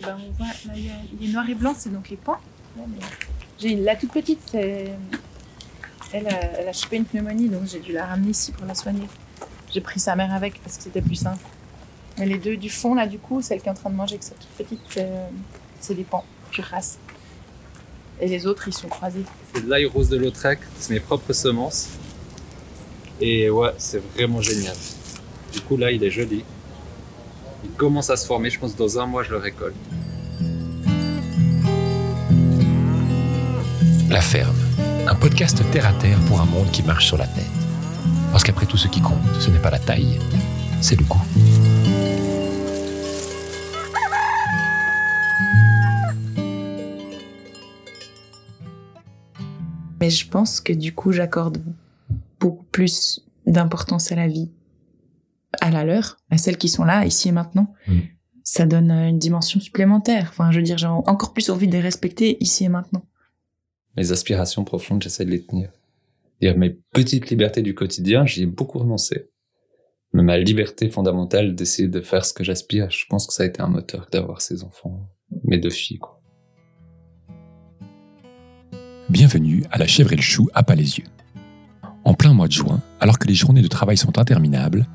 ben, on voit, là, il y a les noirs et blancs, c'est donc les pans. La toute petite, c'est elle a, elle a chopé une pneumonie, donc j'ai dû la ramener ici pour la soigner. J'ai pris sa mère avec parce que c'était plus simple. Mais les deux du fond, là, du coup, celle qui est en train de manger avec sa toute petite, c'est c'est des pans, je rase. Et les autres, ils sont croisés. C'est de l'ail rose de Lautrec, c'est mes propres semences. Et ouais, c'est vraiment génial. Du coup, là, il est joli. Il commence à se former, je pense que dans un mois, je le récolte. La ferme, un podcast terre à terre pour un monde qui marche sur la tête. Parce qu'après tout, ce qui compte, ce n'est pas la taille, c'est le goût. Mais je pense que du coup, j'accorde beaucoup plus d'importance à la vie, à la leur, à celles qui sont là, ici et maintenant. Mm. Ça donne euh, une dimension supplémentaire. Enfin, je veux dire, j'ai encore plus envie de les respecter ici et maintenant. Mes aspirations profondes, j'essaie de les tenir. Dire mes petites libertés du quotidien, j'y ai beaucoup renoncé. Mais ma liberté fondamentale d'essayer de faire ce que j'aspire, je pense que ça a été un moteur d'avoir ces enfants, mes deux filles, quoi. Bienvenue à la chèvre et le chou à Palaisieux. En plein mois de juin, alors que les journées de travail sont interminables,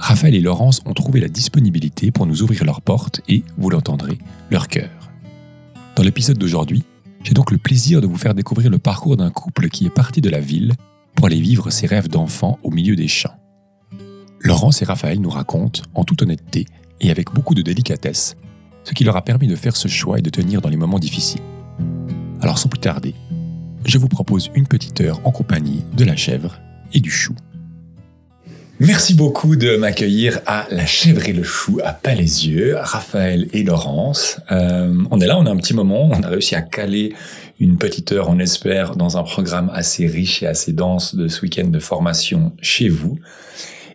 Raphaël et Laurence ont trouvé la disponibilité pour nous ouvrir leurs portes et, vous l'entendrez, leur cœur. Dans l'épisode d'aujourd'hui, j'ai donc le plaisir de vous faire découvrir le parcours d'un couple qui est parti de la ville pour aller vivre ses rêves d'enfant au milieu des champs. Laurence et Raphaël nous racontent, en toute honnêteté et avec beaucoup de délicatesse, ce qui leur a permis de faire ce choix et de tenir dans les moments difficiles. Alors sans plus tarder, je vous propose une petite heure en compagnie de la chèvre et du chou. Merci beaucoup de m'accueillir à La Chèvre et le Chou à Palaisieux, Raphaël et Laurence. Euh, on est là, on a un petit moment, on a réussi à caler une petite heure, on espère, dans un programme assez riche et assez dense de ce week-end de formation chez vous.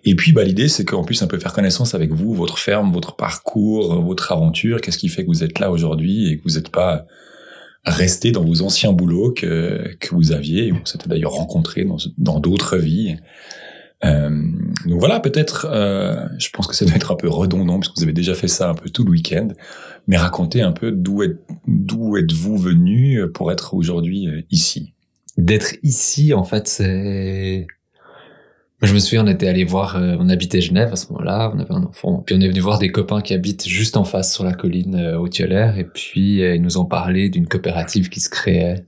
Et puis, bah, l'idée, c'est qu'on puisse un peu faire connaissance avec vous, votre ferme, votre parcours, votre aventure, qu'est-ce qui fait que vous êtes là aujourd'hui et que vous n'êtes pas resté dans vos anciens boulots que, que vous aviez, et on s'était d'ailleurs rencontrés dans dans d'autres vies? Euh, donc voilà, peut-être, euh, je pense que ça doit être un peu redondant puisque vous avez déjà fait ça un peu tout le week-end, mais racontez un peu d'où êtes, d'où êtes-vous venu pour être aujourd'hui euh, ici? D'être ici, en fait, c'est... Je me souviens, on était allé voir, euh, on habitait Genève à ce moment-là, on avait un enfant, puis on est venu voir des copains qui habitent juste en face sur la colline euh, au Thiolaire, et puis euh, ils nous ont parlé d'une coopérative qui se créait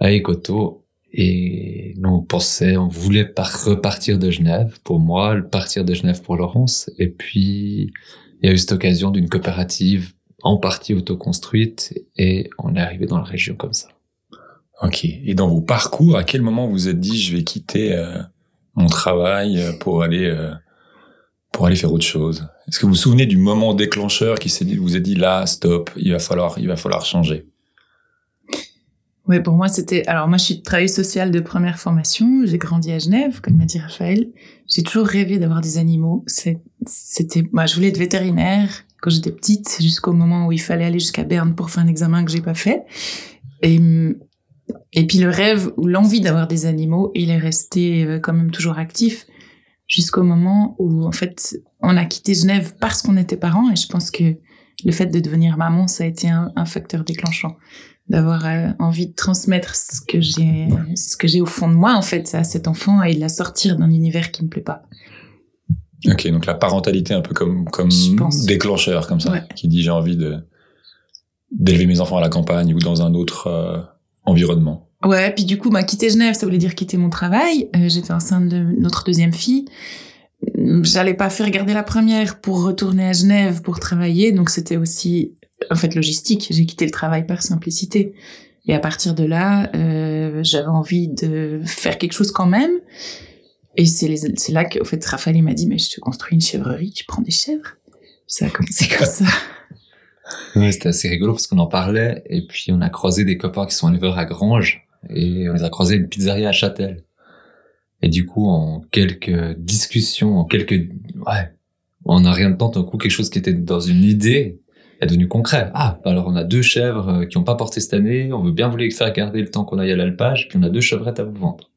à Écoto, et nous on pensait, on voulait par repartir de Genève pour moi, partir de Genève pour Laurence, et puis il y a eu cette occasion d'une coopérative en partie autoconstruite, et on est arrivé dans la région comme ça. Ok. Et dans vos parcours, à quel moment vous vous êtes dit je vais quitter euh, mon travail euh, pour aller euh, pour aller faire autre chose? Est-ce que vous vous souvenez du moment déclencheur qui s'est dit, vous a dit là, stop, il va falloir, il va falloir changer? Oui, pour moi, c'était. Alors, moi, je suis travailleuse sociale de première formation. J'ai grandi à Genève, comme m'a dit Raphaël. J'ai toujours rêvé d'avoir des animaux. C'était. Moi, je voulais être vétérinaire quand j'étais petite, jusqu'au moment où il fallait aller jusqu'à Berne pour faire un examen que j'ai pas fait. Et, et puis, le rêve ou l'envie d'avoir des animaux, il est resté euh, quand même toujours actif jusqu'au moment où, en fait, on a quitté Genève parce qu'on était parents. Et je pense que le fait de devenir maman, ça a été un facteur déclenchant d'avoir euh, envie de transmettre ce que j'ai ce que j'ai au fond de moi en fait à cet enfant et de la sortir d'un univers qui me plaît pas. Ok, donc la parentalité un peu comme comme déclencheur comme ça, Ouais. qui dit j'ai envie de d'élever mes enfants à la campagne ou dans un autre euh, environnement. Ouais, puis du coup, bah, quitter Genève, ça voulait dire quitter mon travail. Euh, J'étais enceinte de notre deuxième fille. J'allais pas faire garder la première pour retourner à Genève pour travailler, donc c'était aussi, en fait, logistique. J'ai quitté le travail par simplicité. Et à partir de là, euh, j'avais envie de faire quelque chose quand même. Et c'est les- c'est là que, en fait, Raphaël il m'a dit, mais je te construis une chèvrerie, tu prends des chèvres. Ça a commencé comme ça. Ouais, c'était assez rigolo parce qu'on en parlait et puis on a croisé des copains qui sont éleveurs à Granges et on les a croisés à une pizzeria à Châtel. Et du coup, en quelques discussions, en quelques, ouais, en un rien de temps, d'un coup, quelque chose qui était dans une idée est devenu concret. Ah, bah alors on a deux chèvres euh, qui ont pas porté cette année, on veut bien vous les faire garder le temps qu'on aille à l'alpage, puis on a deux chevrettes à vous vendre.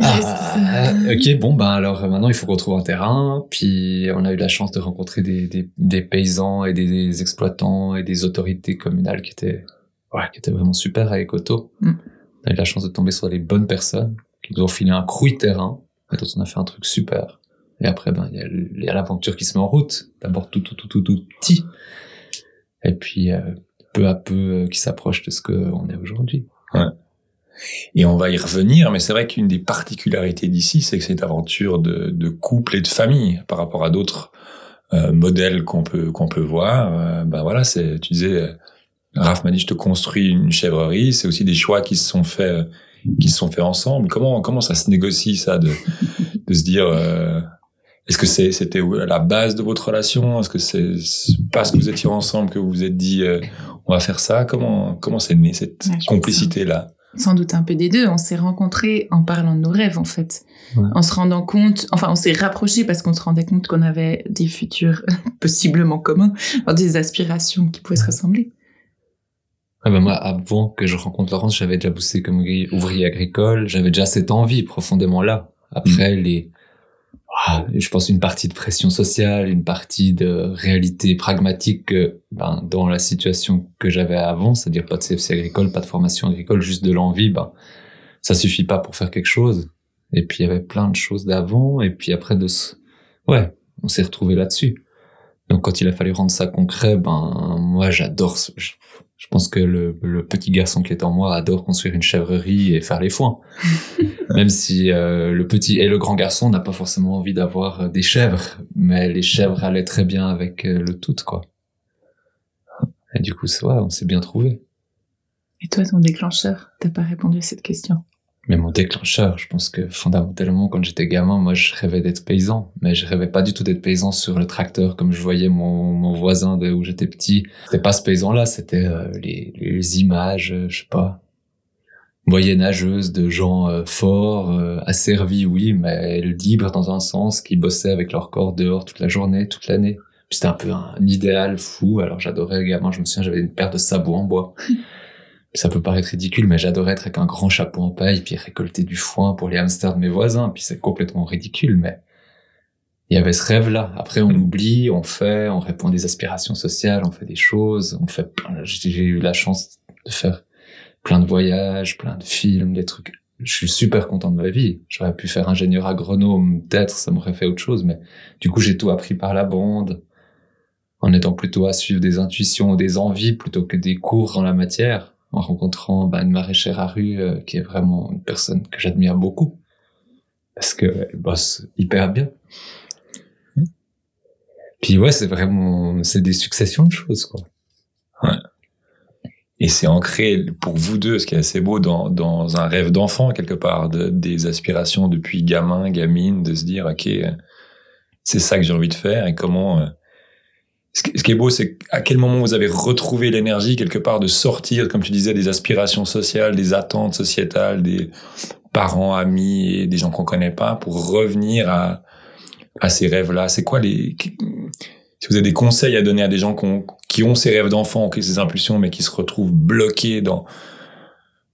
Ah, ok, bon, ben alors maintenant il faut qu'on trouve un terrain. Puis on a eu la chance de rencontrer des, des, des paysans et des, exploitants et des autorités communales qui étaient, ouais, qui étaient vraiment super avec Otto. Mm. On a eu la chance de tomber sur les bonnes personnes qui nous ont filé un crouille terrain. Et on a fait un truc super. Et après, ben il y a l'aventure qui se met en route. D'abord tout, tout, tout, tout, tout petit. Et puis euh, peu à peu euh, qui s'approche de ce qu'on est aujourd'hui. Ouais. Et on va y revenir, mais c'est vrai qu'une des particularités d'ici, c'est que cette aventure de, de, couple et de famille par rapport à d'autres euh, modèles qu'on peut qu'on peut voir. Euh, ben voilà, c'est tu disais, euh, Raph m'a dit je te construis une chèvrerie. C'est aussi des choix qui se sont faits qui se sont faits ensemble. Comment comment ça se négocie ça de de se dire euh, est-ce que c'est c'était la base de votre relation? Est-ce que c'est parce que vous étiez ensemble que vous vous êtes dit on va faire ça? Comment comment c'est né cette complicité là sans doute un peu des deux. On s'est rencontrés en parlant de nos rêves, en fait. En se rendant compte, enfin, on s'est rapprochés parce qu'on se rendait compte qu'on avait des futurs possiblement communs, des aspirations qui pouvaient se ressembler. Ah ben moi, avant que je rencontre Laurence, j'avais déjà bossé comme ouvrier agricole. J'avais déjà cette envie profondément là. Après, mm. les, je pense une partie de pression sociale, une partie de réalité pragmatique ben, dans la situation que j'avais avant, c'est-à-dire pas de CFC agricole, pas de formation agricole, juste de l'envie, ben, ça suffit pas pour faire quelque chose. Et puis il y avait plein de choses d'avant, et puis après de ce... Ouais, on s'est retrouvé là-dessus. Donc quand il a fallu rendre ça concret, ben moi j'adore, je pense que le, le, petit garçon qui est en moi adore construire une chèvrerie et faire les foins. Même si euh, le petit et le grand garçon n'a pas forcément envie d'avoir euh, des chèvres, mais les chèvres allaient très bien avec euh, le tout, quoi. Et du coup, ça, on s'est bien trouvé. Et toi, ton déclencheur, t'as pas répondu à cette question mais mon déclencheur, je pense que fondamentalement, quand j'étais gamin, moi, je rêvais d'être paysan. Mais je rêvais pas du tout d'être paysan sur le tracteur, comme je voyais mon, mon voisin de où j'étais petit. C'était pas ce paysan-là, c'était euh, les, les, images, euh, je sais pas, moyenâgeuses de gens euh, forts, asservis, oui, mais libres dans un sens, qui bossaient avec leur corps dehors toute la journée, toute l'année. C'était un peu un idéal fou. Alors j'adorais gamin, je me souviens, j'avais une paire de sabots en bois. ça peut paraître ridicule, mais j'adorais être avec un grand chapeau en paille, puis récolter du foin pour les hamsters de mes voisins, puis c'est complètement ridicule, mais il y avait ce rêve-là. Après, on oublie, on fait, on répond à des aspirations sociales, on fait des choses, on fait j'ai eu la chance de faire plein de voyages, plein de films, des trucs. Je suis super content de ma vie. J'aurais pu faire ingénieur agronome, peut-être, ça m'aurait fait autre chose, mais du coup, j'ai tout appris par la bande, en étant plutôt à suivre des intuitions des envies plutôt que des cours dans la matière en rencontrant bah, à rue euh, qui est vraiment une personne que j'admire beaucoup parce qu'elle bosse hyper bien. Puis ouais, c'est vraiment, c'est des successions de choses, quoi. Ouais. Et c'est ancré pour vous deux, ce qui est assez beau, dans, dans un rêve d'enfant quelque part, de, des aspirations depuis gamin, gamine, de se dire ok, c'est ça que j'ai envie de faire et comment euh, ce qui est beau, c'est à quel moment vous avez retrouvé l'énergie quelque part de sortir, comme tu disais, des aspirations sociales, des attentes sociétales, des parents, amis et des gens qu'on connaît pas, pour revenir à, à ces rêves-là. C'est quoi les si vous avez des conseils à donner à des gens qui ont, ces rêves d'enfant, qui ont ces impulsions, mais qui se retrouvent bloqués dans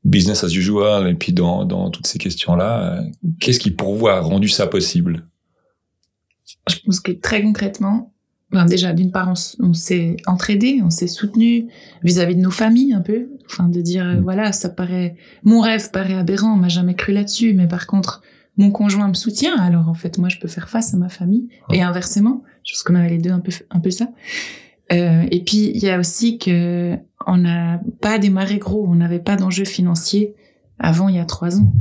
business as usual et puis dans, dans toutes ces questions-là, euh, qu'est-ce qui pour vous a rendu ça possible? Je pense que très concrètement, ben déjà, d'une part, on, s'est entraidé, on s'est soutenu vis-à-vis de nos familles un peu, enfin de dire euh, mm. voilà, ça paraît, mon rêve paraît aberrant, on m'a jamais cru là-dessus, mais par contre, mon conjoint me soutient, alors en fait, moi, je peux faire face à ma famille et inversement, je pense qu'on avait les deux un peu, un peu ça. Euh, et puis il y a aussi que on n'a pas démarré gros, on n'avait pas d'enjeu financier avant il y a trois ans.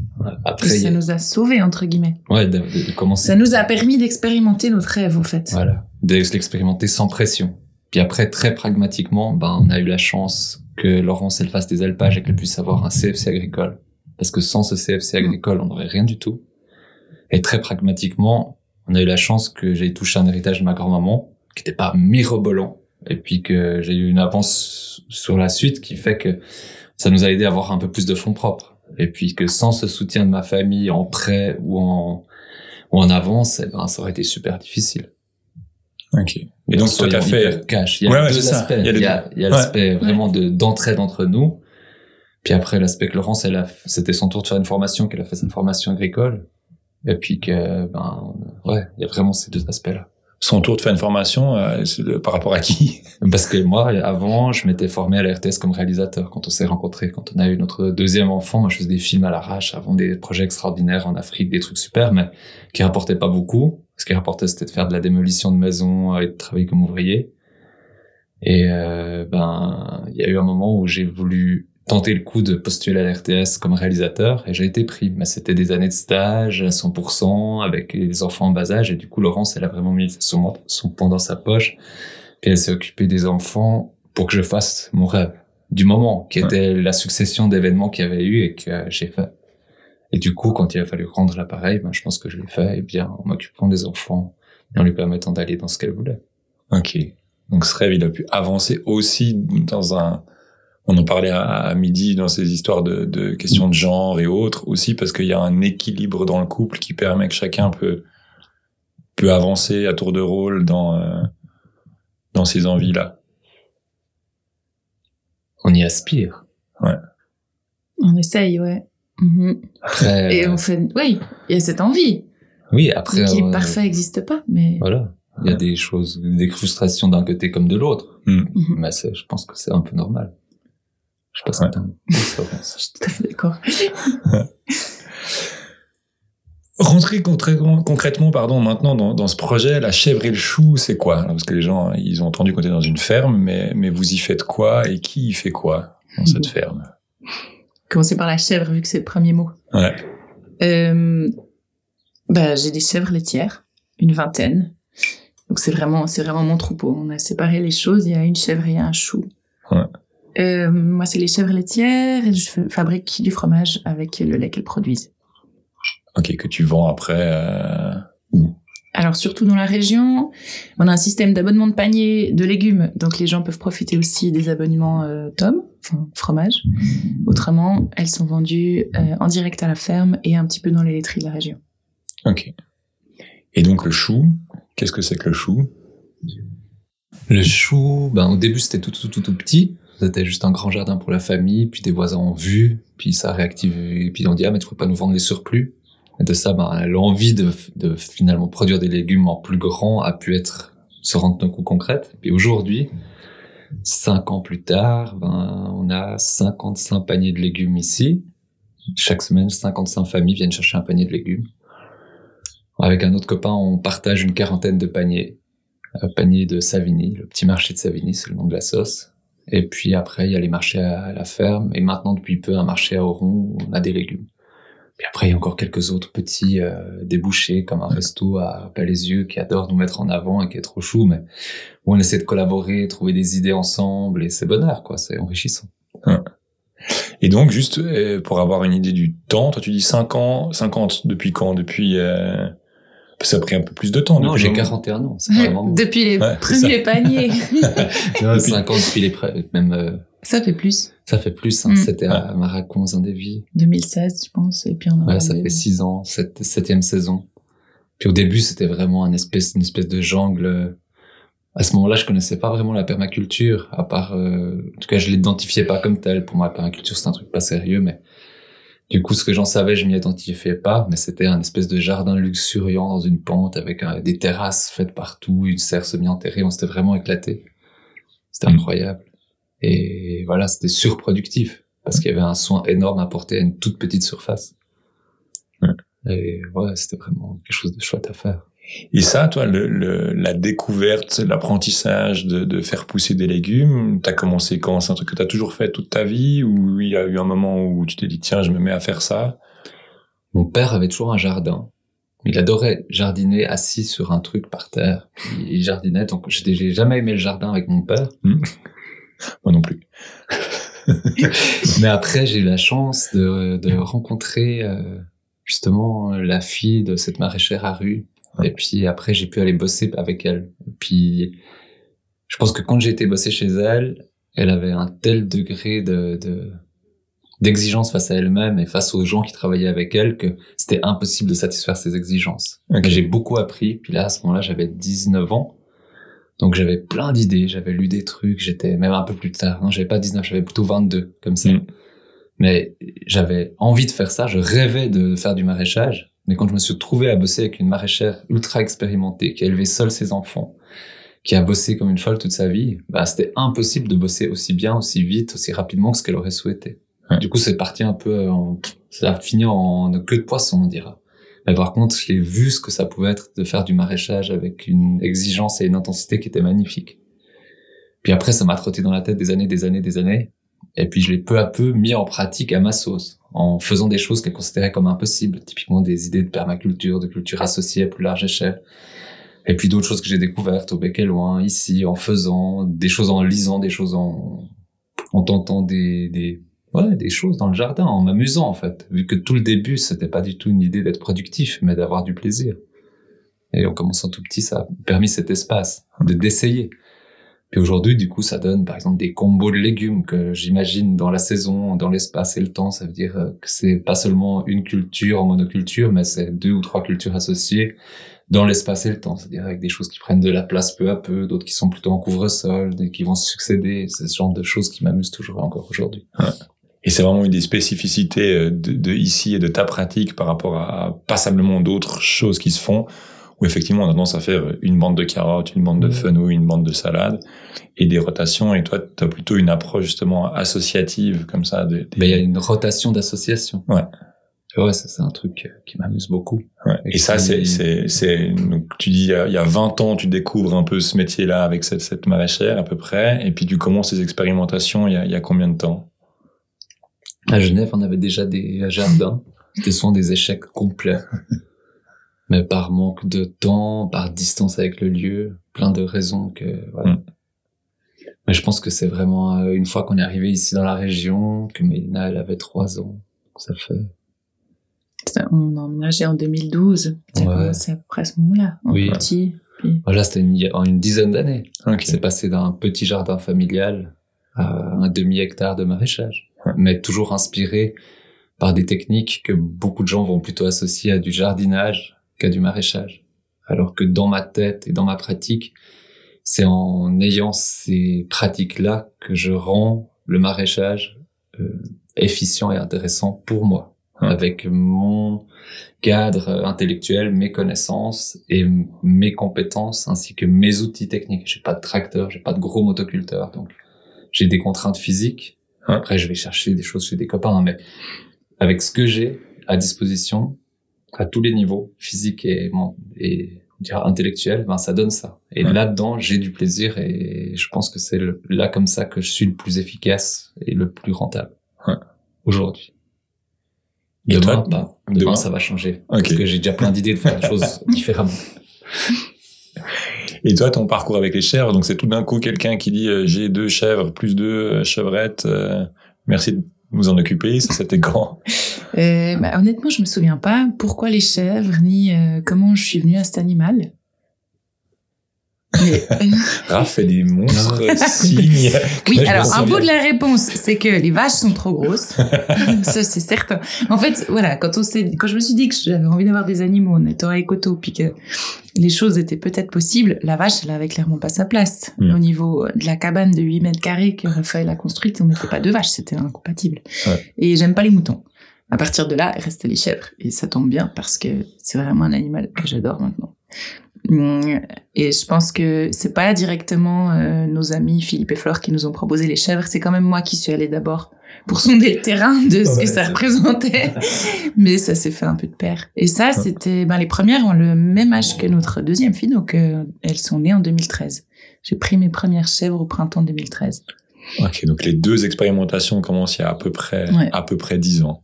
Après, ça nous a sauvés entre guillemets. Ouais, de, de, commencer. Ça nous a permis d'expérimenter notre rêve en fait. Voilà, de l'expérimenter sans pression. Puis après, très pragmatiquement, ben on a eu la chance que Laurence elle fasse des alpages et qu'elle puisse avoir un CFC agricole. Parce que sans ce CFC agricole, on n'aurait rien du tout. Et très pragmatiquement, on a eu la chance que j'ai touché un héritage de ma grand-maman, qui n'était pas mirobolant, et puis que j'ai eu une avance sur la suite qui fait que ça nous a aidé à avoir un peu plus de fonds propres et puis que sans ce soutien de ma famille en prêt ou en ou en avance, eh ben, ça aurait été super difficile. Ok. Et donc, toi, t'as fait cash. Il y a deux aspects. Il y a, il y a l'aspect vraiment de d'entraide entre nous. Puis après, l'aspect que Laurence, elle a, c'était son tour de faire une formation, qu'elle a fait cette formation agricole. Et puis que, ben, ouais, il y a vraiment ces deux aspects-là. Son tour de faire une formation, euh, c'est de- par rapport à qui? Parce que moi, avant, je m'étais formé à la RTS comme réalisateur quand on s'est rencontrés. Quand on a eu notre deuxième enfant, moi, je faisais des films à l'arrache avant des projets extraordinaires en Afrique, des trucs super, mais qui rapportaient pas beaucoup. Ce qui rapportait, c'était de faire de la démolition de maisons et de travailler comme ouvrier. Et euh, ben, il y a eu un moment où j'ai voulu tenter le coup de postuler à la RTS comme réalisateur et j'ai été pris. Mais c'était des années de stage à 100% avec les enfants en bas âge et du coup, Laurence, elle a vraiment mis son, son poing dans sa poche puis elle s'est occupée des enfants pour que je fasse mon rêve du moment, qui Ouais. était la succession d'événements qu'il y avait eu et que j'ai fait. Et du coup, quand il a fallu rendre l'appareil, ben, je pense que je l'ai fait, et bien, en m'occupant des enfants et en lui permettant d'aller dans ce qu'elle voulait. Ok. Donc ce rêve, il a pu avancer aussi dans un... On en parlait à, à midi dans ces histoires de, de questions de genre et autres, aussi parce qu'il y a un équilibre dans le couple qui permet que chacun peut, peut avancer à tour de rôle dans, euh, dans ses envies-là. On y aspire. On essaye, ouais. Mhm. Après, Et euh, on fait, oui, il y a cette envie. oui, après, L'équilibre euh, parfait n'existe pas, mais voilà. Il y a des choses, des frustrations d'un côté comme de l'autre. Hmm. Mhm. Mais je pense que c'est un peu normal. Je sais pas ce Ouais. je suis tout à fait d'accord. Rentrer concrètement, concrètement pardon, maintenant dans, dans ce projet, la chèvre et le chou, c'est quoi? Parce que les gens, ils ont entendu qu'on était dans une ferme, mais, mais vous y faites quoi et qui y fait quoi dans cette ferme? Commencer par la chèvre, vu que c'est le premier mot. Ouais. Euh, bah, j'ai des chèvres laitières, une vingtaine. Donc c'est vraiment, c'est vraiment mon troupeau. On a séparé les choses. Il y a une chèvre et un chou. Ouais. Euh, moi, c'est les chèvres laitières et je fa- fabrique du fromage avec le lait qu'elles produisent. Ok, que tu vends après. euh, Alors surtout dans la région, on a un système d'abonnement de panier de légumes, donc les gens peuvent profiter aussi des abonnements euh, tomes, enfin fromage. Autrement, elles sont vendues euh, en direct à la ferme et un petit peu dans les laiteries de la région. Ok. Et donc le chou, qu'est-ce que c'est que le chou? Le chou, ben, au début, c'était tout, tout, tout, tout petit. C'était juste un grand jardin pour la famille, puis des voisins ont vu, puis ça a réactivé, et puis on dit, ah, mais tu peux pas nous vendre les surplus? Et de ça, ben, l'envie de, de finalement produire des légumes en plus grand a pu être, se rendre d'un coup concrète. Puis aujourd'hui, cinq ans plus tard, ben, on a 55 paniers de légumes ici. Chaque semaine, 55 familles viennent chercher un panier de légumes. Avec un autre copain, on partage une quarantaine de paniers un panier de Savigny, le petit marché de Savigny, c'est le nom de la sauce. Et puis après, il y a les marchés à la ferme, et maintenant depuis peu un marché à Oron où on a des légumes. Puis après, il y a encore quelques autres petits euh, débouchés, comme un resto à Palaisieux qui adore nous mettre en avant et qui est trop chou, mais où on essaie de collaborer, trouver des idées ensemble, et c'est bonheur, quoi, c'est enrichissant. Et donc, juste euh, pour avoir une idée du temps, toi tu dis 5 ans, 50 depuis quand? Depuis... euh, Ça a pris un peu plus de temps. Non, depuis j'ai le moment. 41 ans, c'est vraiment Depuis les Ouais, premiers paniers. 5 ans depuis les même euh, ça fait plus. ça fait plus, hein, Mm. c'était à Maracon, Zindévie. 2016, je pense, et puis on a Ouais, ça fait six ans, cette septième saison. Puis au début, c'était vraiment un espèce, une espèce de jungle. À ce moment-là, je connaissais pas vraiment la permaculture, à part, euh, en tout cas, je l'identifiais pas comme tel. Pour moi, la permaculture, c'est un truc pas sérieux, mais du coup, ce que j'en savais, je m'y identifiais pas, mais c'était un espèce de jardin luxuriant dans une pente avec euh, des terrasses faites partout, une serre semi-enterrée. On s'était vraiment éclaté. C'était Mm. incroyable. Et voilà, c'était surproductif parce qu'il y avait un soin énorme apporté à une toute petite surface. Et ouais, c'était vraiment quelque chose de chouette à faire. Et ça, toi, le, le- la découverte, l'apprentissage de, de faire pousser des légumes, t'as commencé quand? C'est un truc que t'as toujours fait toute ta vie? Ou il y a eu un moment où tu t'es dit tiens, je me mets à faire ça? Mon père avait toujours un jardin. Il adorait jardiner assis sur un truc par terre. Il jardinait, donc j'ai j'ai jamais aimé le jardin avec mon père. Moi non plus. Mais après, j'ai eu la chance de, de rencontrer euh, justement la fille de cette maraîchère à rue. Et puis après, j'ai pu aller bosser avec elle. Puis je pense que quand j'ai été bosser chez elle, elle avait un tel degré de de- d'exigence face à elle-même et face aux gens qui travaillaient avec elle que c'était impossible de satisfaire ses exigences. J'ai beaucoup appris. Puis là, à ce moment-là, j'avais 19 ans. Donc j'avais plein d'idées, j'avais lu des trucs, j'étais même un peu plus tard, non, j'avais pas 19, j'avais plutôt 22, comme ça. Mm. Mais j'avais envie de faire ça, je rêvais de faire du maraîchage, Mais quand je me suis trouvé à bosser avec une maraîchère ultra expérimentée, qui a élevé seule ses enfants, qui a bossé comme une folle toute sa vie, bah, c'était impossible de bosser aussi bien, aussi vite, aussi rapidement que ce qu'elle aurait souhaité. Du coup, c'est parti un peu en, ça a fini en queue de poisson, on dira. Mais par contre, j'ai vu ce que ça pouvait être de faire du maraîchage avec une exigence et une intensité qui étaient magnifiques. Puis après, ça m'a trotté dans la tête des années, des années, des années. Et puis je l'ai peu à peu mis en pratique à ma sauce, en faisant des choses qu'elle considérait comme impossibles, typiquement des idées de permaculture, de culture associée à plus large échelle. Et puis d'autres choses que j'ai découvertes au bec et loin, ici, en faisant des choses, en lisant des choses, en, en tentant des, des, ouais, des choses dans le jardin, en m'amusant en fait. Vu que tout le début, c'était pas du tout une idée d'être productif, mais d'avoir du plaisir. Et en commençant tout petit, ça a permis cet espace de d'essayer. Puis aujourd'hui, du coup, ça donne par exemple des combos de légumes que j'imagine dans la saison, dans l'espace et le temps. Ça veut dire euh, que c'est pas seulement une culture en monoculture, mais c'est deux ou trois cultures associées dans l'espace et le temps. C'est-à-dire avec des choses qui prennent de la place peu à peu, d'autres qui sont plutôt en couvre-sol, des qui vont se succéder. C'est ce genre de choses qui m'amusent toujours encore aujourd'hui. Et c'est vraiment une des spécificités euh, de, de ici et de ta pratique par rapport à passablement d'autres choses qui se font, où effectivement on a tendance à faire une bande de carottes, une bande de fenouil, une bande de salade, et des rotations, et toi tu as plutôt une approche justement associative comme ça. De, des- Mais il y a une rotation d'associations. Ouais. Ouais, ça c'est un truc euh, qui m'amuse beaucoup. Ouais. Et, Et ça, c'est, c'est, c'est, donc, tu dis, il y, a, il y a 20 ans, tu découvres un peu ce métier-là avec cette, cette maraîchère, à peu près, et puis tu commences ces expérimentations il y a, il y a combien de temps? À Genève, on avait déjà des jardins. C'était souvent des échecs complets. Mais par manque de temps, par distance avec le lieu, plein de raisons que, voilà. Mm. Mais je pense que c'est vraiment euh, une fois qu'on est arrivé ici dans la région, que Mélina, elle avait trois ans. Ça fait, On a emménagé en 2012. Ça Ouais. commencé à peu près à ce moment-là. En Oui. petit. Puis... voilà, c'était une, en une dizaine d'années. Ok. C'est passé d'un petit jardin familial à un demi-hectare de maraîchage. Mais toujours inspiré par des techniques que beaucoup de gens vont plutôt associer à du jardinage qu'à du maraîchage. Alors que dans ma tête et dans ma pratique, c'est en ayant ces pratiques-là que je rends le maraîchage euh, efficient et intéressant pour moi. Ouais. Avec mon cadre intellectuel, mes connaissances et mes compétences ainsi que mes outils techniques. J'ai pas de tracteur, j'ai pas de gros motoculteur, donc j'ai des contraintes physiques. Ouais. Après, je vais chercher des choses chez des copains, hein, mais avec ce que j'ai à disposition, à tous les niveaux, physique et, mon- et on dira intellectuel, ben ça donne ça. Et Ouais. là-dedans, j'ai du plaisir et je pense que c'est là comme ça que je suis le plus efficace et le plus rentable Ouais. aujourd'hui. Demain, pas. Demain, demain? ça va changer. Ok. Parce que j'ai déjà plein d'idées de faire des choses différemment. Et toi, ton parcours avec les chèvres, donc c'est tout d'un coup quelqu'un qui dit euh, j'ai deux chèvres plus deux euh, chevrettes, euh, merci de nous en occuper. Ça, c'était quand? Bah, honnêtement, je me souviens pas pourquoi les chèvres, ni comment je suis venue à cet animal. Mais, Raph fait des monstres signes. oui, alors un bout de la réponse, c'est que les vaches sont trop grosses. Ça, c'est certain. En fait, voilà, quand on s'est, quand je me suis dit que j'avais envie d'avoir des animaux en étant puis que les choses étaient peut-être possibles, la vache, elle avait clairement pas sa place. Mm. Au niveau de la cabane de 8 mètres carrés que Raphaël a construite, on n'était pas deux vaches, c'était incompatible. Ouais. Et j'aime pas les moutons. À partir de là, restaient les chèvres. Et ça tombe bien parce que c'est vraiment un animal que j'adore maintenant. Hum, Et je pense que c'est pas directement euh, nos amis Philippe et Flore qui nous ont proposé les chèvres, c'est quand même moi qui suis allée d'abord pour sonder le terrain de ce Ouais, que ça représentait. Mais ça s'est fait un peu de pair. Et ça, c'était, ben, les premières ont le même âge que notre deuxième fille, donc euh, elles sont nées en 2013. J'ai pris mes premières chèvres au printemps 2013. Ok, donc les deux expérimentations commencent il y a à peu près Ouais. à peu près dix ans.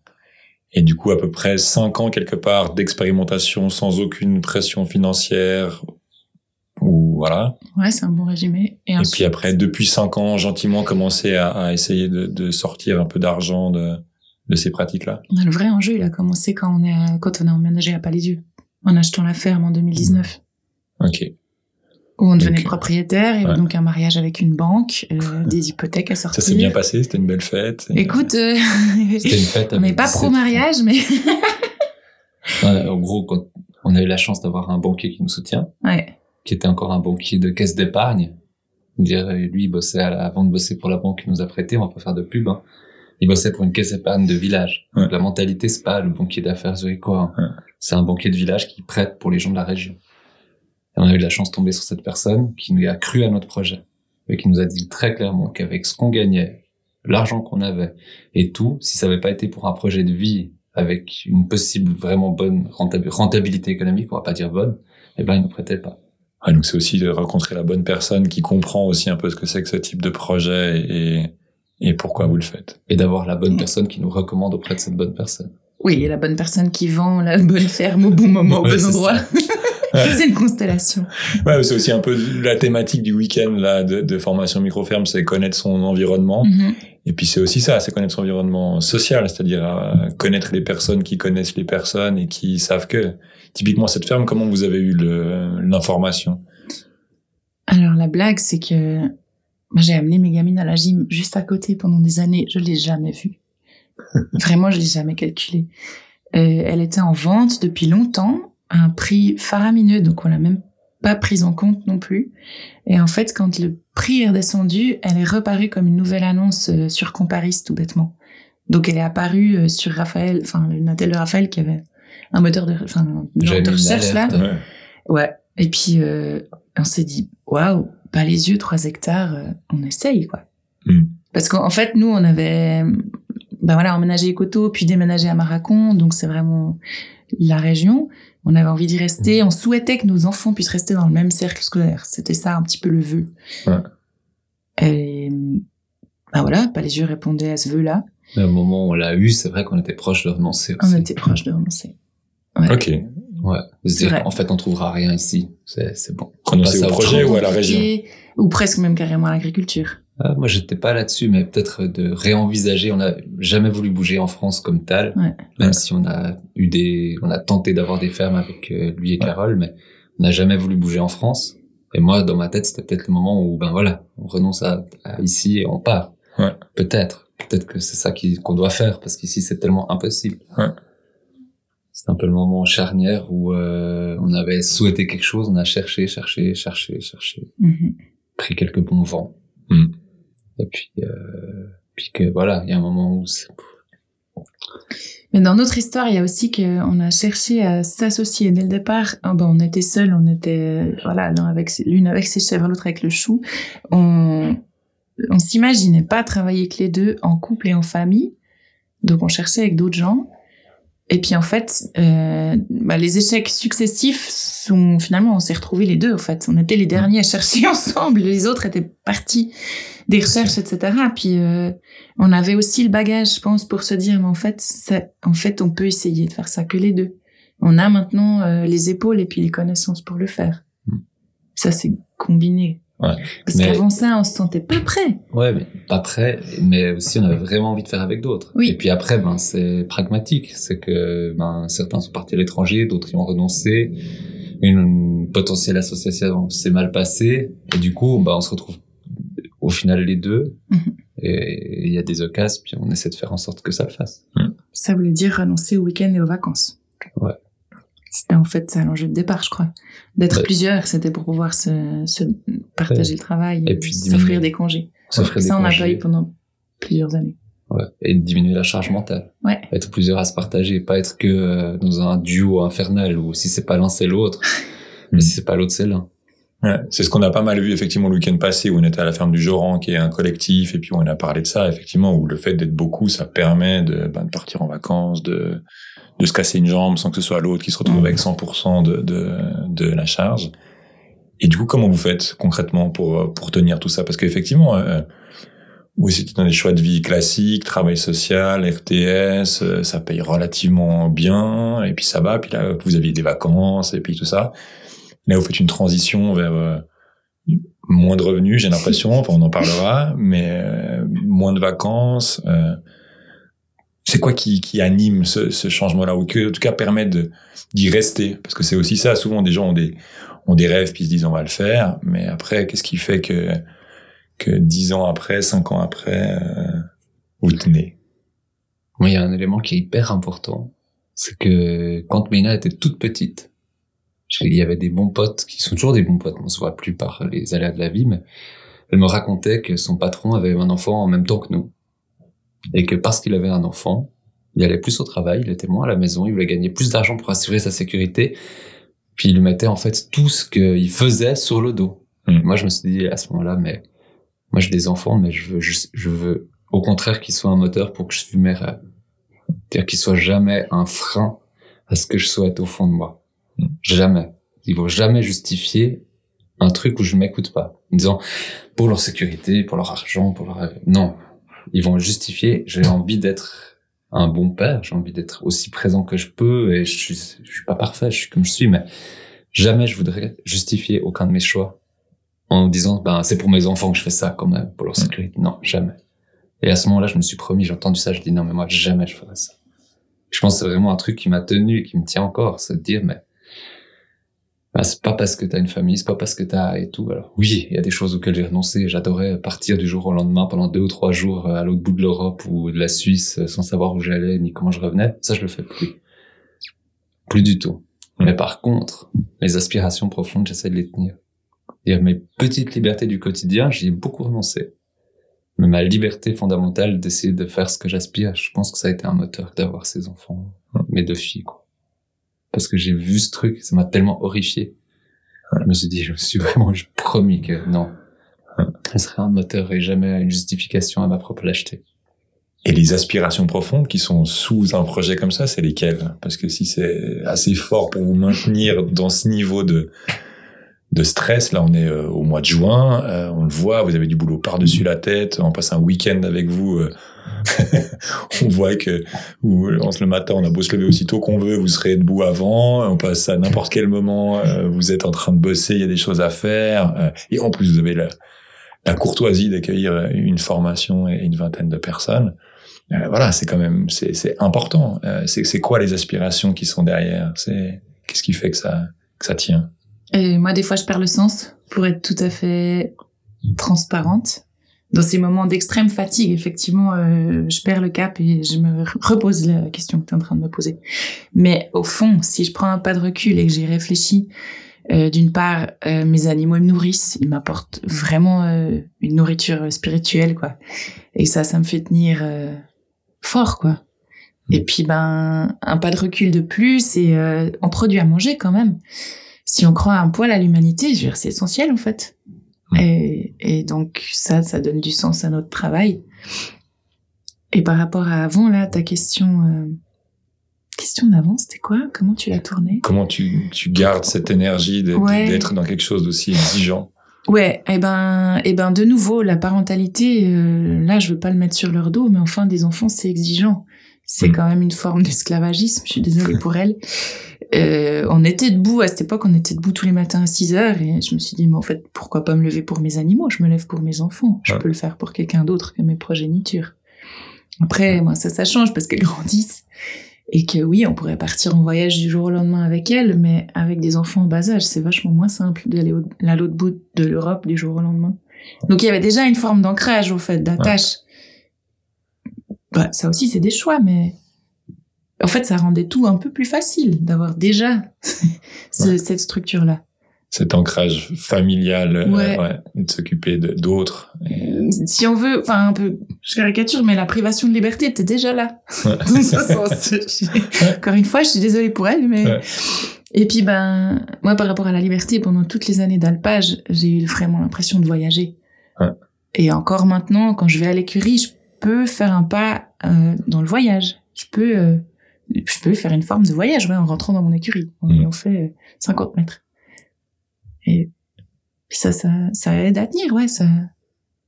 Et du coup, à peu près cinq ans quelque part d'expérimentation sans aucune pression financière. Ou voilà. Ouais, c'est un bon résumé. Et, Et ensuite, puis après, depuis cinq ans, gentiment commencer à, à essayer de, de sortir un peu d'argent de, de ces pratiques-là. le vrai enjeu, il a commencé quand on est, quand on a emménagé à Palaisieux, en achetant la ferme en 2019. Ok. Où on devenait Donc, propriétaire, il y avait ouais. donc un mariage avec une banque, euh, des hypothèques à sortir. Ça s'est bien passé, c'était une belle fête. Écoute, euh, C'était une fête. on n'est pas 17 pro mariage, mais Ouais, en gros, quand on a eu la chance d'avoir un banquier qui nous soutient, ouais. qui était encore un banquier de caisse d'épargne. Dire, lui, il bossait à la- avant de bosser pour la banque qu'il nous a prêté, on va pas faire de pub, hein. Il bossait pour une caisse épargne de village. Donc, la mentalité, c'est pas le banquier d'affaires zurichois. hein. Ouais. C'est un banquier de village qui prête pour les gens de la région. Et on a eu de la chance de tomber sur cette personne qui nous a cru à notre projet. Et qui nous a dit très clairement qu'avec ce qu'on gagnait, l'argent qu'on avait et tout, si ça avait pas été pour un projet de vie avec une possible vraiment bonne rentabi- rentabilité économique, on va pas dire bonne, eh ben, il nous prêtait pas. Ah, donc c'est aussi de rencontrer la bonne personne qui comprend aussi un peu ce que c'est que ce type de projet et, et pourquoi vous le faites. Et d'avoir la bonne personne qui nous recommande auprès de cette bonne personne. Oui, et la bonne personne qui vend la bonne ferme au bon moment, au Ouais, bon endroit. c'est une constellation. Ouais, c'est aussi un peu la thématique du week-end là de, de formation microferme, c'est connaître son environnement. Mhm. Et puis c'est aussi ça, c'est connaître son environnement social, c'est-à-dire euh, connaître les personnes qui connaissent les personnes et qui savent que. Typiquement cette ferme, comment vous avez eu l'information? Alors la blague, c'est que moi j'ai amené mes gamines à la gym juste à côté pendant des années. Je l'ai jamais vue. Vraiment, je l'ai jamais calculée. Euh, elle était en vente depuis longtemps à un prix faramineux, donc on l'a même pas prise en compte non plus. Et en fait, quand le prix est redescendu, elle est reparue comme une nouvelle annonce euh, sur Comparis tout bêtement. Donc elle est apparue euh, sur Raphaël, enfin une hôtel de Raphaël qui avait un moteur de, enfin de recherche là. Ouais. Ouais. Et puis, euh, on s'est dit, waouh, pas les yeux, 3 hectares, euh, on essaye, quoi. Hmm. Parce qu'en en fait, nous, on avait, ben voilà, emménagé Coteau, puis déménagé à Maracon, donc c'est vraiment la région. On avait envie d'y rester, on souhaitait que nos enfants puissent rester dans le même cercle scolaire. C'était ça un petit peu le vœu. Ouais. Et, ben voilà, pas les yeux répondaient à ce vœu-là. Mais au moment où on l'a eu, c'est vrai qu'on était proche de renoncer aussi. On était proche de renoncer. Ouais. Ok. Ouais. C'est dire, vrai. en fait, on trouvera rien ici. C'est, bon. Renoncer On au projet ou à la région Ou presque même carrément à l'agriculture. Ah, moi, j'étais pas là-dessus, mais peut-être de réenvisager. On n'a jamais voulu bouger en France comme tal, Ouais. même Ouais. si on a eu des, on a tenté d'avoir des fermes avec euh, lui et Carole, mais on n'a jamais voulu bouger en France. Et moi, dans ma tête, c'était peut-être le moment où, ben voilà, on renonce à, à ici et on part. Ouais. Peut-être. Peut-être que c'est ça qu'on doit faire, parce qu'ici, c'est tellement impossible. Ouais. C'est un peu le moment charnière où euh, on avait souhaité quelque chose, on a cherché, cherché, cherché, cherché, Mhm. pris quelques bons vents. Hmm. Et puis, euh, puis que voilà, il y a un moment où Mais dans notre histoire, il y a aussi qu'on a cherché à s'associer dès le départ. Ben, on était seuls, on était voilà l'un avec l'une avec ses chèvres, l'autre avec le chou. On on s'imaginait pas travailler que les deux en couple et en famille. Donc on cherchait avec d'autres gens. Et puis en fait, euh, bah, les échecs successifs sont finalement on s'est retrouvés les deux. En fait, on était les derniers à chercher ensemble. Les autres étaient partis des recherches, etc. Puis euh, on avait aussi le bagage, je pense, pour se dire, mais en fait, ça, en fait, on peut essayer de faire ça que les deux. On a maintenant euh, les épaules et puis les connaissances pour le faire. Mm. Ça, c'est combiné. Ouais. Parce Mais- qu'avant ça, on se sentait pas prêt. Ouais, mais pas prêt, mais aussi on avait vraiment envie de faire avec d'autres. Oui. Et puis après, ben c'est pragmatique, c'est que ben certains sont partis à l'étranger, d'autres y ont renoncé. Une potentielle association s'est mal passée, et du coup, ben on se retrouve au final les deux. Mhm. Et il y a des occasions, puis on essaie de faire en sorte que ça le fasse. Ça voulait dire renoncer au week-end et aux vacances. Ouais. C'était en fait ça l'enjeu de départ, je crois. D'être Ouais. plusieurs, c'était pour pouvoir se, se partager le travail Et et, puis s'offrir des congés. S'offrir des ça, on n'a pas eu pendant plusieurs années. Ouais. Et de diminuer la charge mentale. Ouais. Être plusieurs à se partager, pas être que euh, dans un duo infernal où si c'est pas l'un, c'est l'autre. Mais si c'est pas l'autre, c'est l'un. Ouais, c'est ce qu'on a pas mal vu effectivement le week-end passé où on était à la ferme du Joran qui est un collectif et puis on a parlé de ça effectivement où le fait d'être beaucoup ça permet de, ben, de partir en vacances de de se casser une jambe sans que ce soit l'autre qui se retrouve Mhm. avec 100% de, de de la charge et du coup comment vous faites concrètement pour pour tenir tout ça? Parce qu'effectivement euh, vous étiez dans des choix de vie classiques travail social RTS euh, ça paye relativement bien et puis ça va puis là vous aviez des vacances et puis tout ça Là, vous faites une transition vers euh, moins de revenus, j'ai l'impression. Enfin, on en parlera, mais euh, moins de vacances. C'est quoi qui, qui anime ce, ce changement-là ou qui, en tout cas, permet d'y rester? Parce que c'est aussi ça. Souvent, des gens ont des ont des rêves puis ils se disent on va le faire, mais après, qu'est-ce qui fait que que dix ans après, cinq ans après, euh, vous tenez? Moi, il y a un élément qui est hyper important. C'est que quand Mina était toute petite, il y avait des bons potes qui sont toujours des bons potes. On se voit plus par les aléas de la vie, mais elle me racontait que son patron avait un enfant en même temps que nous. Et que parce qu'il avait un enfant, il allait plus au travail, il était moins à la maison, il voulait gagner plus d'argent pour assurer sa sécurité, puis il lui mettait en fait tout ce qu'il faisait sur le dos. Mm. Moi, je me suis dit à ce moment-là, mais moi j'ai des enfants, mais je veux, juste- je veux au contraire qu'ils soient un moteur pour que je suive mes rêves. C'est-à-dire qu'ils soient jamais un frein à ce que je souhaite au fond de moi. Mm. Jamais. Ils vont jamais justifier un truc où je m'écoute pas. En disant, pour leur sécurité, pour leur argent, pour leur... Non. Ils vont justifier, j'ai envie d'être un bon père, j'ai envie d'être aussi présent que je peux et je suis, je suis pas parfait, je suis comme je suis, mais jamais je voudrais justifier aucun de mes choix en disant, ben, c'est pour mes enfants que je fais ça quand même, pour leur sécurité. Non, jamais. Et à ce moment-là, je me suis promis, j'ai entendu ça, je dis non, mais moi, jamais je ferai ça. Je pense que c'est vraiment un truc qui m'a tenu et qui me tient encore, c'est de dire, mais bah, c'est pas parce que t'as une famille, c'est pas parce que t'as et tout. Alors oui, il y a des choses auxquelles j'ai renoncé. J'adorais partir du jour au lendemain pendant deux ou trois jours euh, à l'autre bout de l'Europe ou de la Suisse euh, sans savoir où j'allais ni comment je revenais. Ça, je le fais plus. Plus du tout. Mais par contre, mes aspirations profondes, j'essaie de les tenir. Et mes petites libertés du quotidien, j'y ai beaucoup renoncé. Mais ma liberté fondamentale d'essayer de faire ce que j'aspire, je pense que ça a été un moteur d'avoir ces enfants, mes deux filles, quoi. Parce que j'ai vu ce truc, ça m'a tellement horrifié. Je me suis dit, je me suis vraiment promis que non. Ce serait un moteur et jamais une justification à ma propre lâcheté. Et les aspirations profondes qui sont sous un projet comme ça, c'est lesquelles? Parce que si c'est assez fort pour vous maintenir dans ce niveau de de stress, là on est euh, au mois de juin, euh, on le voit, vous avez du boulot par-dessus la tête, on passe un week-end avec vous, euh, on voit que on le matin, on a beau se lever aussitôt qu'on veut, vous serez debout avant, on passe à n'importe quel moment, vous êtes en train de bosser, il y a des choses à faire, et en plus vous avez la, la courtoisie d'accueillir une formation et une vingtaine de personnes. Voilà, c'est quand même c'est important. C'est c'est quoi les aspirations qui sont derrière? C'est qu'est-ce qui fait que ça que ça tient? Et moi, des fois, je perds le sens pour être tout à fait transparente. Dans ces moments d'extrême fatigue, effectivement, euh, je perds le cap et je me repose la question que tu es en train de me poser. Mais au fond, si je prends un pas de recul et que j'y réfléchis, euh, d'une part, euh, mes animaux me nourrissent, ils m'apportent vraiment une nourriture spirituelle, quoi. Et ça, ça me fait tenir fort, quoi. Et puis, ben, un pas de recul de plus et on produit à manger quand même si on croit un poil à l'humanité, je veux dire, c'est essentiel en fait. Et, et donc ça, ça donne du sens à notre travail. Et par rapport à avant, là, ta question, euh, question d'avant, c'était quoi? Comment tu l'as tournée? Comment tu tu gardes cette énergie Ouais. d'être dans quelque chose d'aussi exigeant? Ouais, et ben, et ben, de nouveau, la parentalité, euh, là, je veux pas le mettre sur leur dos, mais enfin, des enfants, c'est exigeant. C'est Mm. quand même une forme d'esclavagisme. Je suis désolée pour elle. Euh, on était debout à cette époque, on était debout tous les matins à 6 heures, et je me suis dit, mais en fait, pourquoi pas me lever pour mes animaux? Je me lève pour mes enfants. Je Ouais. peux le faire pour quelqu'un d'autre que mes progénitures. Après, moi, ça, ça change parce qu'elles grandissent. Et que oui, on pourrait partir en voyage du jour au lendemain avec elles, mais avec des enfants en bas âge, c'est vachement moins simple d'aller à l'autre bout de l'Europe du jour au lendemain. Donc il y avait déjà une forme d'ancrage, au fait, d'attache. Bah, ça aussi, c'est des choix, mais en fait, ça rendait tout un peu plus facile d'avoir déjà ce- cette structure-là. Cet ancrage familial, euh, Ouais. et de s'occuper d'autres. Et- Si on veut, enfin un peu, je caricature, mais la privation de liberté était déjà là. Dans ce sens. Encore une fois, je suis désolée pour elle, mais. Et puis ben, moi par rapport à la liberté, pendant toutes les années d'alpage, j'ai eu vraiment l'impression de voyager. Ouais. Et encore maintenant, quand je vais à l'écurie, je peux faire un pas euh, dans le voyage. Je peux, euh, je peux faire une forme de voyage, ouais, en rentrant dans mon écurie. On, Mhm. on fait euh, 50 mètres. Et ça, ça, ça aide à tenir, ouais, ça,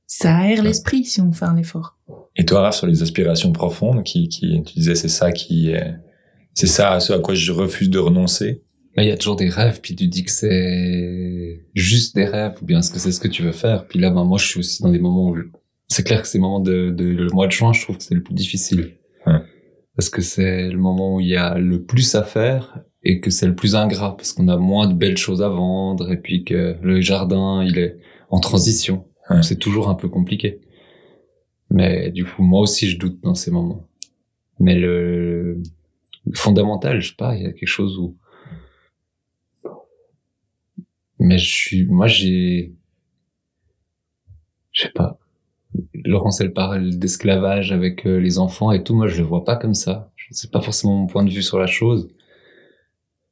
ça aère l'esprit si on fait un effort. Et toi, Raph, sur les aspirations profondes, qui, qui, tu disais, c'est ça qui, est- c'est ça à ce à quoi je refuse de renoncer? Mais il y a toujours des rêves, puis tu dis que c'est juste des rêves, ou bien est-ce que c'est ce que tu veux faire? Puis là, ben, moi, je suis aussi dans des moments où je- c'est clair que ces moments de, de le mois de juin, je trouve que c'est le plus difficile. Parce que c'est le moment où il y a le plus à faire et que c'est le plus ingrat parce qu'on a moins de belles choses à vendre et puis que le jardin, il est en transition. Ouais. C'est toujours un peu compliqué. Mais du coup, moi aussi, je doute dans ces moments. Mais le, le fondamental, je sais pas, il y a quelque chose où mais je suis, moi j'ai, je sais pas, Laurence, elle parle d'esclavage avec euh, les enfants et tout. Moi, je le vois pas comme ça. C'est pas forcément mon point de vue sur la chose.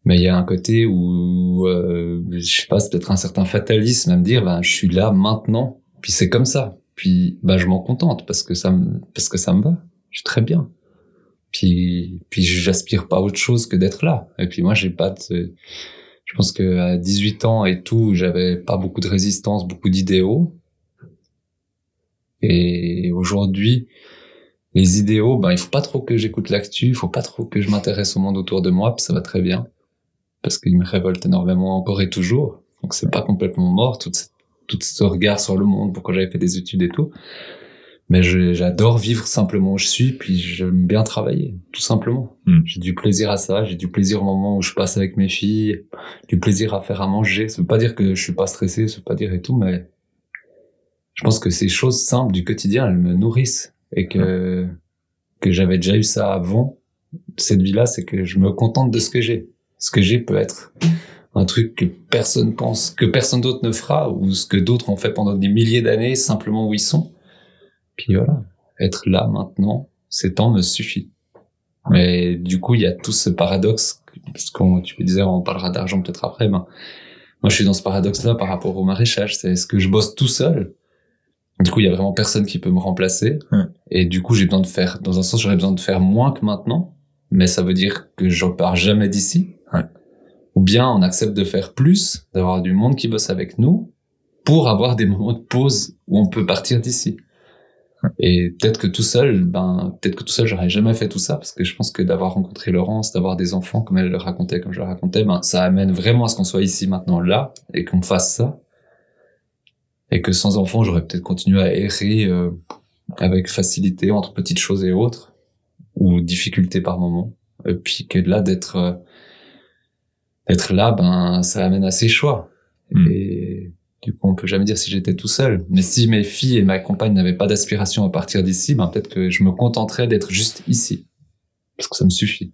Mais il y a un côté où, euh, je sais pas, c'est peut-être un certain fatalisme à me dire, ben, je suis là maintenant, puis c'est comme ça. Puis, ben, je m'en contente parce que ça me, parce que ça me va. Je suis très bien. Puis, puis j'aspire pas à autre chose que d'être là. Et puis moi, j'ai pas de, je pense que à 18 ans et tout, j'avais pas beaucoup de résistance, beaucoup d'idéaux. Et aujourd'hui, les idéaux, ben, il faut pas trop que j'écoute l'actu, il faut pas trop que je m'intéresse au monde autour de moi, puis ça va très bien. Parce qu'il me révolte énormément encore et toujours. Donc c'est pas complètement mort, tout, tout ce regard sur le monde, pourquoi j'avais fait des études et tout. Mais j'adore vivre simplement où je suis, puis j'aime bien travailler, tout simplement. Hmm. J'ai du plaisir à ça, j'ai du plaisir au moment où je passe avec mes filles, du plaisir à faire à manger. Ça veut pas dire que je suis pas stressé, ça veut pas dire et tout, mais je pense que ces choses simples du quotidien, elles me nourrissent et que que j'avais déjà eu ça avant cette vie-là, c'est que je me contente de ce que j'ai. Ce que j'ai peut être un truc que personne pense, que personne d'autre ne fera, ou ce que d'autres ont fait pendant des milliers d'années simplement où ils sont. Puis voilà, être là maintenant, ces temps me suffit. Mais du coup, il y a tout ce paradoxe, parce qu'on, tu disais, on parlera d'argent peut-être après, ben, moi je suis dans ce paradoxe-là par rapport au maraîchage, c'est est-ce que je bosse tout seul du coup, il y a vraiment personne qui peut me remplacer. Ouais. Et du coup, j'ai besoin de faire, dans un sens, j'aurais besoin de faire moins que maintenant, mais ça veut dire que je pars jamais d'ici. Ouais. Ou bien on accepte de faire plus, d'avoir du monde qui bosse avec nous, pour avoir des moments de pause où on peut partir d'ici. Et peut-être que tout seul, ben, peut-être que tout seul, j'aurais jamais fait tout ça, parce que je pense que d'avoir rencontré Laurence, d'avoir des enfants, comme elle le racontait, comme je le racontais, ben, ça amène vraiment à ce qu'on soit ici maintenant là, et qu'on fasse ça et que sans enfant j'aurais peut-être continué à errer euh, avec facilité entre petites choses et autres ou difficultés par moment et puis que là d'être euh, d'être là ben ça amène à ses choix Mm. et du coup on peut jamais dire si j'étais tout seul mais si mes filles et ma compagne n'avaient pas d'aspiration à partir d'ici ben peut-être que je me contenterais d'être juste ici parce que ça me suffit.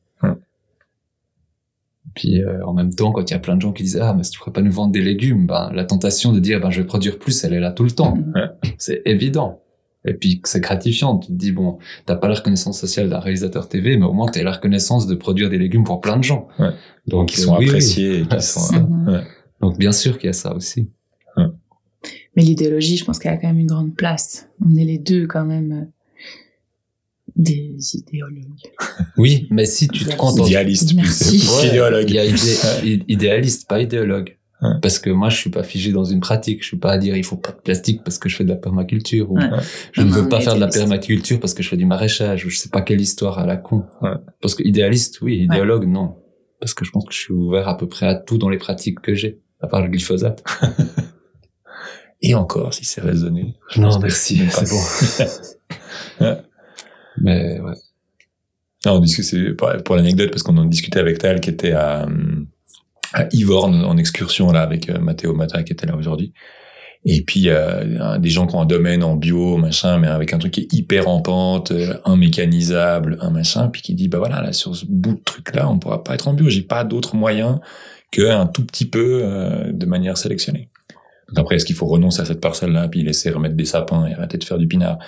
Puis euh, en même temps, quand il y a plein de gens qui disent ah mais si tu pourrais pas nous vendre des légumes, ben la tentation de dire ben je vais produire plus, elle est là tout le temps. Ouais. C'est évident. Et puis c'est gratifiant. Tu te dis bon, t'as pas la reconnaissance sociale d'un réalisateur TV, mais au moins t'as la reconnaissance de produire des légumes pour plein de gens. Ouais. Donc qui sont euh, oui. appréciés et qui sont, ouais. Donc bien sûr qu'il y a ça aussi. Mais l'idéologie, je pense qu'elle a quand même une grande place. On est les deux quand même euh, des idéologues. Oui, mais si tu te contentes idéaliste Merci. plus idéologue. Il y a idé- idéaliste, pas idéologue. Ouais. Parce que moi, je suis pas figé dans une pratique. Je suis pas à dire il faut pas de plastique parce que je fais de la permaculture ou Ouais. je Non, ne veux pas faire de la permaculture parce que je fais du maraîchage ou je sais pas quelle histoire à la con. Ouais. Parce que idéaliste, oui, idéologue, non. Parce que je pense que je suis ouvert à peu près à tout dans les pratiques que j'ai, à part le glyphosate. Et encore, si c'est raisonné. je Non, merci, c'est bon. Mais ouais. Non, on discute, c'est pour, l'anecdote, parce qu'on en discutait avec Tal, qui était à, à en excursion, là, avec euh, Mathéo Mata, qui était là aujourd'hui. Et puis, euh, des gens qui ont un domaine en bio, machin, mais avec un truc qui est hyper en pente, euh, un mécanisable, un machin, puis qui dit, bah voilà, là, sur ce bout de truc-là, on pourra pas être en bio. J'ai pas d'autre moyen qu'un tout petit peu euh, de manière sélectionnée. Donc après, est-ce qu'il faut renoncer à cette parcelle-là, puis laisser remettre des sapins et arrêter de faire du pinard?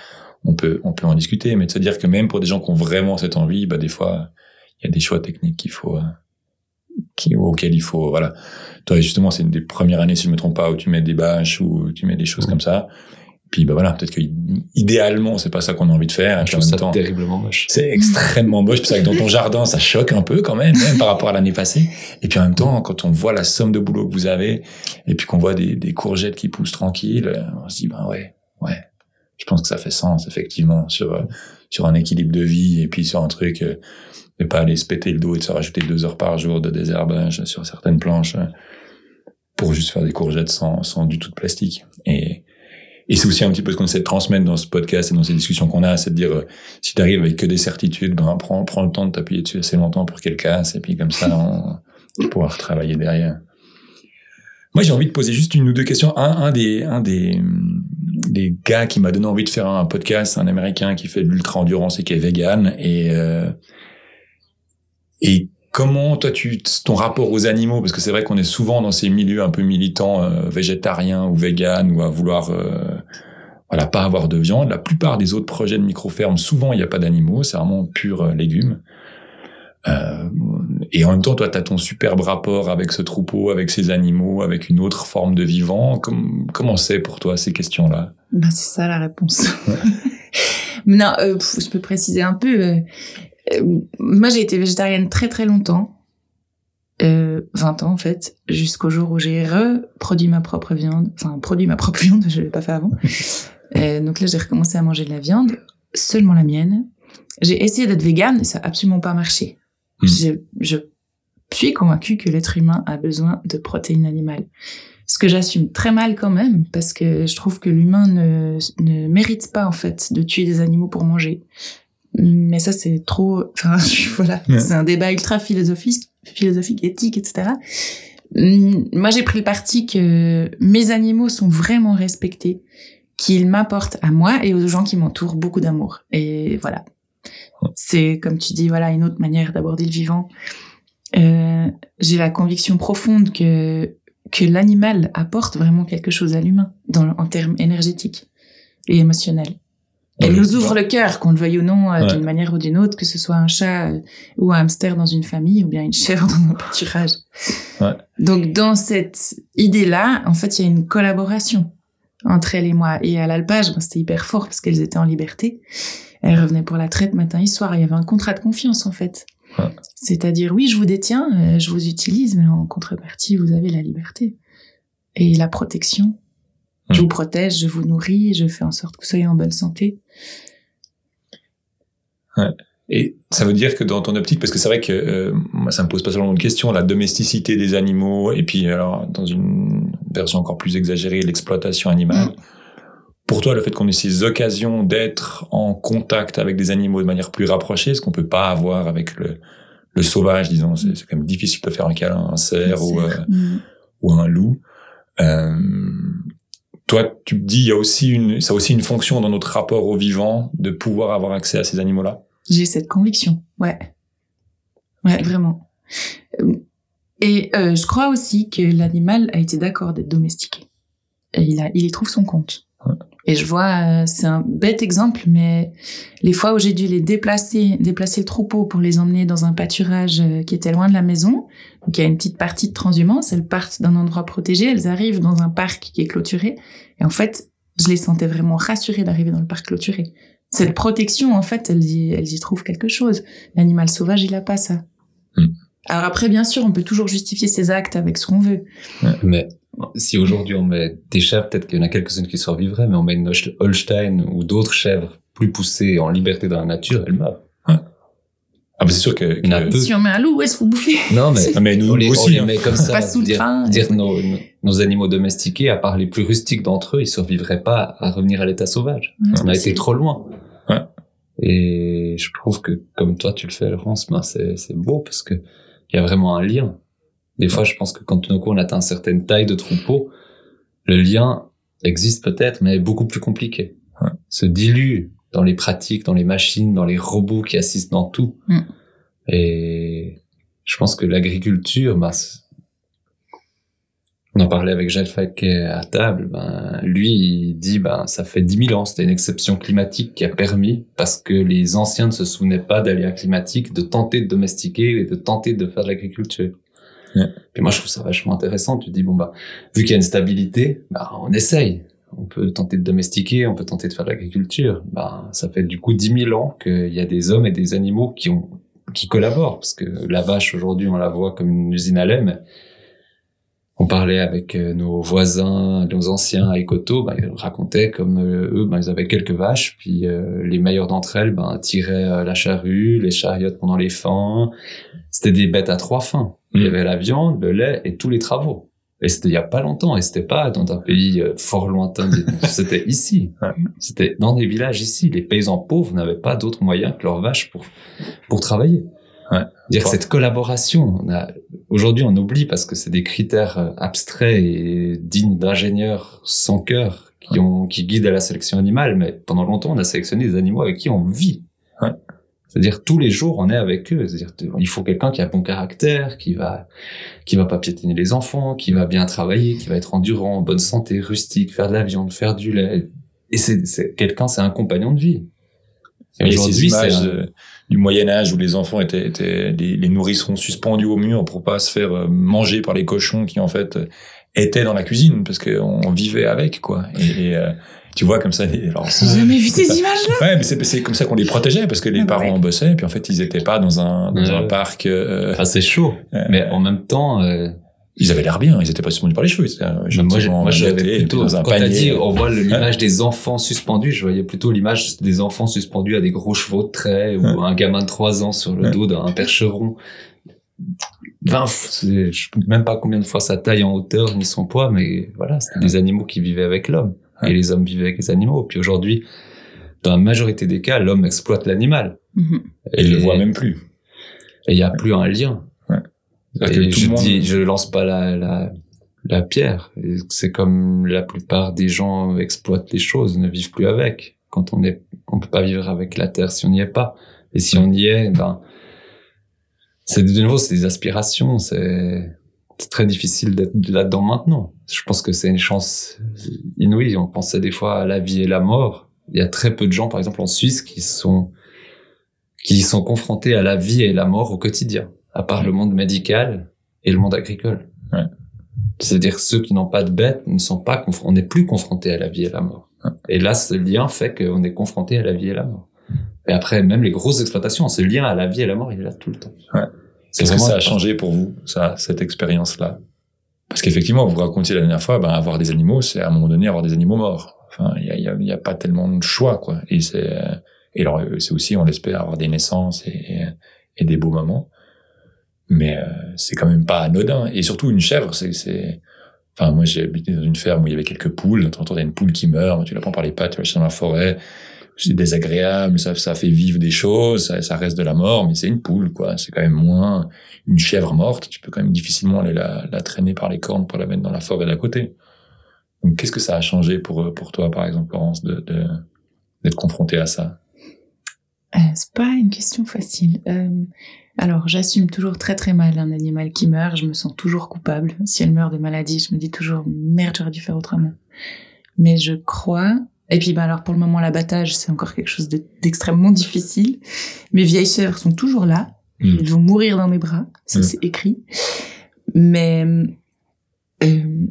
On peut, on peut en discuter, mais de se dire que même pour des gens qui ont vraiment cette envie, bah, des fois, il y a des choix techniques qu'il faut, euh, qui, auxquels il faut, voilà. Toi, justement, c'est une des premières années, si je me trompe pas, où tu mets des bâches ou tu mets des choses comme ça. Puis, bah voilà, peut-être que idéalement, c'est pas ça qu'on a envie de faire. Je trouve même ça temps, terriblement moche. c'est extrêmement moche. C'est vrai que dans ton jardin, ça choque un peu quand même, même par rapport à l'année passée. Et puis en même temps, quand on voit la somme de boulot que vous avez, et puis qu'on voit des, des courgettes qui poussent tranquilles, on se dit, ben ouais, ouais. Je pense que ça fait sens, effectivement, sur, euh, sur un équilibre de vie et puis sur un truc, euh, de pas aller se péter le dos et de se rajouter deux heures par jour de désherbage sur certaines planches euh, pour juste faire des courgettes sans, sans du tout de plastique. Et, et c'est aussi un petit peu ce qu'on essaie de transmettre dans ce podcast et dans ces discussions qu'on a, c'est de dire, euh, si tu arrives avec que des certitudes, ben, prends, prends le temps de t'appuyer dessus assez longtemps pour qu'elle casse, et puis comme ça, on, on pourra retravailler derrière. Moi, j'ai envie de poser juste une ou deux questions. Un, un des, un des, hum, des gars qui m'a donné envie de faire un podcast, un Américain qui fait de l'ultra-endurance et qui est vegan. Et, euh, et comment, toi, tu, ton rapport aux animaux, parce que c'est vrai qu'on est souvent dans ces milieux un peu militants, euh, végétariens ou véganes, ou à vouloir, euh, voilà, pas avoir de viande. La plupart des autres projets de micro-ferme, souvent, il n'y a pas d'animaux, c'est vraiment pur euh, légumes. Euh, et en même temps, toi, tu as ton superbe rapport avec ce troupeau, avec ces animaux, avec une autre forme de vivant. comment c'est pour toi ces questions-là? Ben, C'est ça la réponse. non, euh, je peux préciser un peu. Euh, euh, moi, j'ai été végétarienne très très longtemps. Euh, 20 ans en fait, jusqu'au jour où j'ai reproduit ma propre viande. Enfin, produit ma propre viande, je l'ai pas fait avant. Donc là, j'ai recommencé à manger de la viande, seulement la mienne. J'ai essayé d'être végane ça a absolument pas marché. Hmm. Je, je suis convaincue que l'être humain a besoin de protéines animales. Ce que j'assume très mal quand même, parce que je trouve que l'humain ne, ne mérite pas en fait de tuer des animaux pour manger. Mais ça c'est trop, enfin voilà, c'est un débat ultra philosophique, philosophique, éthique, etc. Hmm, moi j'ai pris le parti que mes animaux sont vraiment respectés, qu'ils m'apportent à moi et aux gens qui m'entourent beaucoup d'amour. Et voilà, c'est, comme tu dis, voilà, une autre manière d'aborder le vivant. Euh, j'ai la conviction profonde que que l'animal apporte vraiment quelque chose à l'humain dans en termes énergétiques et émotionnels. Elle nous ouvre le cœur, qu'on le veuille ou non, euh, d'une manière ou d'une autre, que ce soit un chat euh, ou un hamster dans une famille ou bien une chèvre dans un pâturage. Ouais. Donc dans cette idée-là, en fait, il y a une collaboration entre elle et moi. Et à l'alpage, ben, c'était hyper fort parce qu'elles étaient en liberté. Elle revenait pour la traite matin et soir. Il y avait un contrat de confiance en fait. C'est-à-dire, oui, je vous détiens, euh, je vous utilise, mais en contrepartie, vous avez la liberté et la protection. Je vous protège, je vous nourris, je fais en sorte que vous soyez en bonne santé. Ouais. Et ça veut dire que dans ton optique, parce que c'est vrai que euh, moi ça me pose pas seulement une question, la domesticité des animaux, et puis alors dans une version encore plus exagérée, l'exploitation animale. Mm pour toi, le fait qu'on ait ces occasions d'être en contact avec des animaux de manière plus rapprochée, ce qu'on peut pas avoir avec le, le sauvage, disons, c'est quand même difficile de faire un câlin à un cerf ou, euh, mm. ou un loup. Euh, toi, tu te dis, il y a aussi une, ça a aussi une fonction dans notre rapport au vivant de pouvoir avoir accès à ces animaux-là? J'ai cette conviction, ouais, ouais, vraiment. Et euh, je crois aussi que l'animal a été d'accord d'être domestiqué. Et il a, il y trouve son compte. Et je vois, euh, c'est un bête exemple, mais les fois où j'ai dû les déplacer, déplacer le troupeau pour les emmener dans un pâturage euh, qui était loin de la maison, donc il y a une petite partie de transhumance, elles partent d'un endroit protégé, elles arrivent dans un parc qui est clôturé, et en fait, je les sentais vraiment rassurées d'arriver dans le parc clôturé. Cette protection, en fait, elles y, elles y trouvent quelque chose. L'animal sauvage, il a pas ça. Hmm. Alors après, bien sûr, on peut toujours justifier ses actes avec ce qu'on veut. Mais si aujourd'hui on met des chèvres, peut-être qu'il y en a quelques-unes qui survivraient, mais on met une Holstein ou d'autres chèvres plus poussées en liberté dans la nature, elles meurent. Ah bah c'est sûr que, si on met un loup, est-ce que vous bouffez Non mais, ah, mais nous, on les, aussi, on les met comme ça. Pas sous dire, le dire nos, nos, animaux domestiqués, à part les plus rustiques d'entre eux, ils survivraient pas à revenir à l'état sauvage. on a été trop loin. Ouais. Et je trouve que comme toi tu le fais, Laurence, ben c'est c'est beau parce que il y a vraiment un lien. Des fois, je pense que quand tout d'un coup on atteint une certaine taille de troupeau, le lien existe peut-être, mais est beaucoup plus compliqué. Se dilue dans les pratiques, dans les machines, dans les robots qui assistent dans tout. Mm. Et je pense que l'agriculture, bah, on en parlait avec Jacques Faquet à table, ben, lui, il dit, ben, ça fait 10 000 ans, c'était une exception climatique qui a permis, parce que les anciens ne se souvenaient pas d'aléas climatiques, de tenter de domestiquer et de tenter de faire de l'agriculture. Et moi, je trouve ça vachement intéressant. Tu dis, bon, bah, vu qu'il y a une stabilité, bah, on essaye. On peut tenter de domestiquer, on peut tenter de faire de l'agriculture. Bah, ça fait du coup 10 000 ans qu'il y a des hommes et des animaux qui ont, qui collaborent. Parce que la vache, aujourd'hui, on la voit comme une usine à lait, on parlait avec euh, nos voisins, nos anciens à Ecoto, bah, ils racontaient comme euh, eux, bah, ils avaient quelques vaches, puis euh, les meilleures d'entre elles bah, tiraient la charrue, les chariotes pendant les fins. C'était des bêtes à trois fins. Il y mm. avait la viande, le lait et tous les travaux. Et c'était il y a pas longtemps, et c'était pas dans un pays fort lointain. c'était ici. C'était dans des villages ici. Les paysans pauvres n'avaient pas d'autres moyens que leurs vaches pour pour travailler. Ouais. Dire cette collaboration, aujourd'hui on oublie parce que c'est des critères euh, abstraits et dignes d'ingénieurs sans cœur qui ont, qui guident à la sélection animale, mais pendant longtemps on a sélectionné des animaux avec qui on vit. Ouais. C'est-à-dire tous les jours on est avec eux. C'est-à-dire il faut quelqu'un qui a bon caractère, qui va, qui va pas piétiner les enfants, qui va bien travailler, qui va être endurant, en bonne santé, rustique, faire de la viande, faire du lait. et c'est, quelqu'un, c'est un compagnon de vie. Et aujourd'hui, c'est un- euh, du Moyen Âge où les enfants étaient, étaient les, les nourrissons suspendus au mur pour pas se faire euh, manger par les cochons qui en fait euh, étaient dans la cuisine parce qu'on vivait avec quoi. Et, et, euh, tu vois comme ça. les- Alors, J'ai jamais vu ces images-là. Ouais, mais c'est c'est comme ça qu'on les protégeait parce que les Ah bah parents ouais. bossaient puis en fait ils étaient pas dans un dans Ouais. un parc. euh, Enfin, c'est chaud. euh, Mais en même temps, euh, ils avaient l'air bien. Ils étaient pas suspendus par les cheveux. Euh, moi, j'avais et plutôt, dans un quand t'as panier. dit, on voit l'image des enfants suspendus, je voyais plutôt l'image des enfants suspendus à des gros chevaux de trait, ou un gamin de 3 ans sur le dos d'un percheron. Vingt, c'est- je sais même pas combien de fois sa taille en hauteur, ni son poids, mais voilà, c'était des animaux qui vivaient avec l'homme. Ouais. Et les hommes vivaient avec les animaux. Puis aujourd'hui, dans la majorité des cas, l'homme exploite l'animal. Mhm. Et ils le voient même plus. Et il n'y a plus un lien. Et je monde- dis, je lance pas la, la, la pierre. C'est comme la plupart des gens exploitent les choses, ne vivent plus avec. Quand on est, on peut pas vivre avec la terre si on n'y est pas. Et si on y est, ben, c'est de nouveau, c'est des aspirations, c'est, c'est très difficile d'être là-dedans maintenant. Je pense que c'est une chance inouïe. On pensait des fois à la vie et la mort. Il y a très peu de gens, par exemple en Suisse, qui sont, qui sont confrontés à la vie et la mort au quotidien, à part le monde médical et le monde agricole. Ouais. C'est-à-dire ceux qui n'ont pas de bêtes ne sont pas on n'est plus confronté à la vie et la mort. Et là, ce lien fait qu'on est confronté à la vie et la mort. Et après, même les grosses exploitations, ce lien à la vie et la mort, il est là tout le temps. Ouais. Qu'est-ce que ça a changé pour vous, ça, cette expérience-là? Parce qu'effectivement, vous racontiez la dernière fois, ben, avoir des animaux, c'est à un moment donné avoir des animaux morts. Enfin, il y a, y, a, y a pas tellement de choix, quoi. Et c'est, et alors, euh, c'est aussi, on l'espère, avoir des naissances et, et, des beaux moments. Mais euh, c'est quand même pas anodin. Et surtout, une chèvre, c'est, c'est, enfin, moi, j'ai habité dans une ferme où il y avait quelques poules. Il y a une poule qui meurt, tu la prends par les pattes, tu vas chercher dans la forêt. C'est désagréable, ça, ça fait vivre des choses, ça, ça reste de la mort, mais c'est une poule, quoi. C'est quand même moins une chèvre morte. Tu peux quand même difficilement aller la, la traîner par les cornes pour la mettre dans la forêt d'à côté. Donc, qu'est-ce que ça a changé pour, pour toi, par exemple, Laurence, de, de, d'être confronté à ça? Euh, c'est pas une question facile. Euh, alors, j'assume toujours très très mal un animal qui meurt. Je me sens toujours coupable. Si elle meurt de maladie, je me dis toujours merde, j'aurais dû faire autrement. Mais je crois. Et puis, bah alors pour le moment, l'abattage, c'est encore quelque chose de- d'extrêmement difficile. Mes vieilles chèvres sont toujours là. Mm. Elles vont mourir dans mes bras. Ça, Mm. c'est écrit. Mais, euh,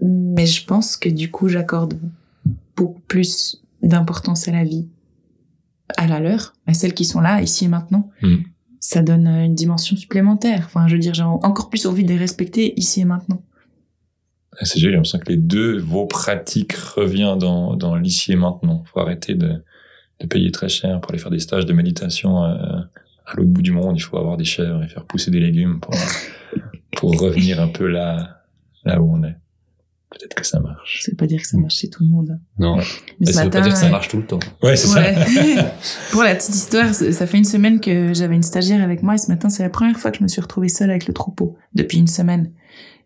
mais je pense que du coup, j'accorde beaucoup plus d'importance à la vie, à la leur, à celles qui sont là, ici et maintenant. Mm. Ça donne euh, une dimension supplémentaire. Enfin, je veux dire, j'ai encore plus envie de les respecter ici et maintenant. C'est j'ai l'impression que les deux, vos pratiques reviennent dans, dans l'ici et maintenant. Faut arrêter de, de payer très cher pour aller faire des stages de méditation euh, à l'autre bout du monde. Il faut avoir des chèvres et faire pousser des légumes pour, pour revenir un peu là, là où on est. Peut-être que ça marche. Ça veut pas dire que ça marche chez tout le monde. Non. Mais ce ça veut pas matin, dire que ça euh, marche tout le temps. Ouais, c'est ça. Pour la petite histoire, ça ça fait une semaine que j'avais une stagiaire avec moi et ce matin, c'est la première fois que je me suis retrouvée seule avec le troupeau depuis une semaine.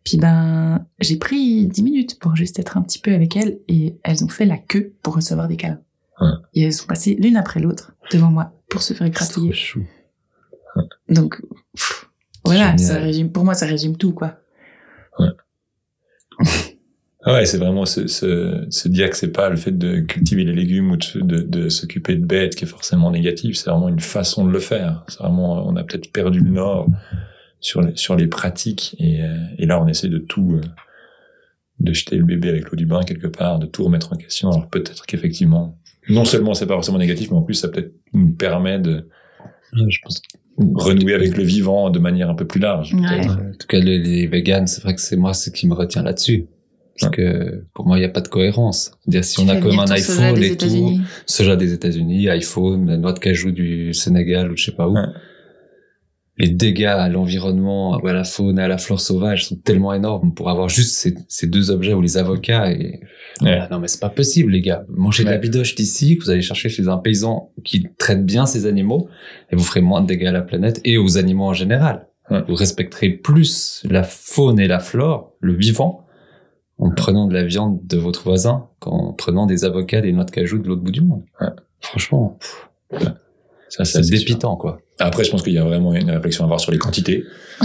Puis ben, j'ai pris dix minutes pour juste être un petit peu avec elles et elles ont fait la queue pour recevoir des câlins. Ouais. Et elles sont passées l'une après l'autre devant moi pour se faire gratouiller. chou. Donc, pff, voilà, Génial. ça résume, pour moi, ça résume tout, quoi. Ah ouais, c'est vraiment se, se, se dire que c'est pas le fait de cultiver les légumes ou de, de, de s'occuper de bêtes qui est forcément négatif. C'est vraiment une façon de le faire. C'est vraiment, on a peut-être perdu le nord sur les, sur les pratiques et, euh, et là on essaie de tout, euh, de jeter le bébé avec l'eau du bain quelque part, de tout remettre en question. Alors peut-être qu'effectivement, non seulement c'est pas forcément négatif, mais en plus ça peut-être nous permet de je pense renouer avec le vivant de manière un peu plus large. Ouais. En tout cas, les, les véganes, c'est vrai que c'est moi ce qui me retient là-dessus. Parce que pour moi, il n'y a pas de cohérence. C'est-à-dire si Tu on a comme un iPhone et tout, soja des États-Unis, iPhone, la noix de cajou du Sénégal ou je sais pas où. Ouais. Les dégâts à l'environnement, à la faune, à la flore sauvage sont tellement énormes pour avoir juste ces, ces deux objets ou les avocats et Ouais. non mais c'est pas possible les gars. Mangez de la bidoche d'ici, que vous allez chercher chez un paysan qui traite bien ses animaux et vous ferez moins de dégâts à la planète et aux animaux en général. Ouais. Vous respecterez plus la faune et la flore, le vivant, en prenant de la viande de votre voisin qu'en prenant des avocats, des noix de cajou de l'autre bout du monde. Franchement. c'est dépitant, quoi. Après, je pense qu'il y a vraiment une réflexion à avoir sur les quantités.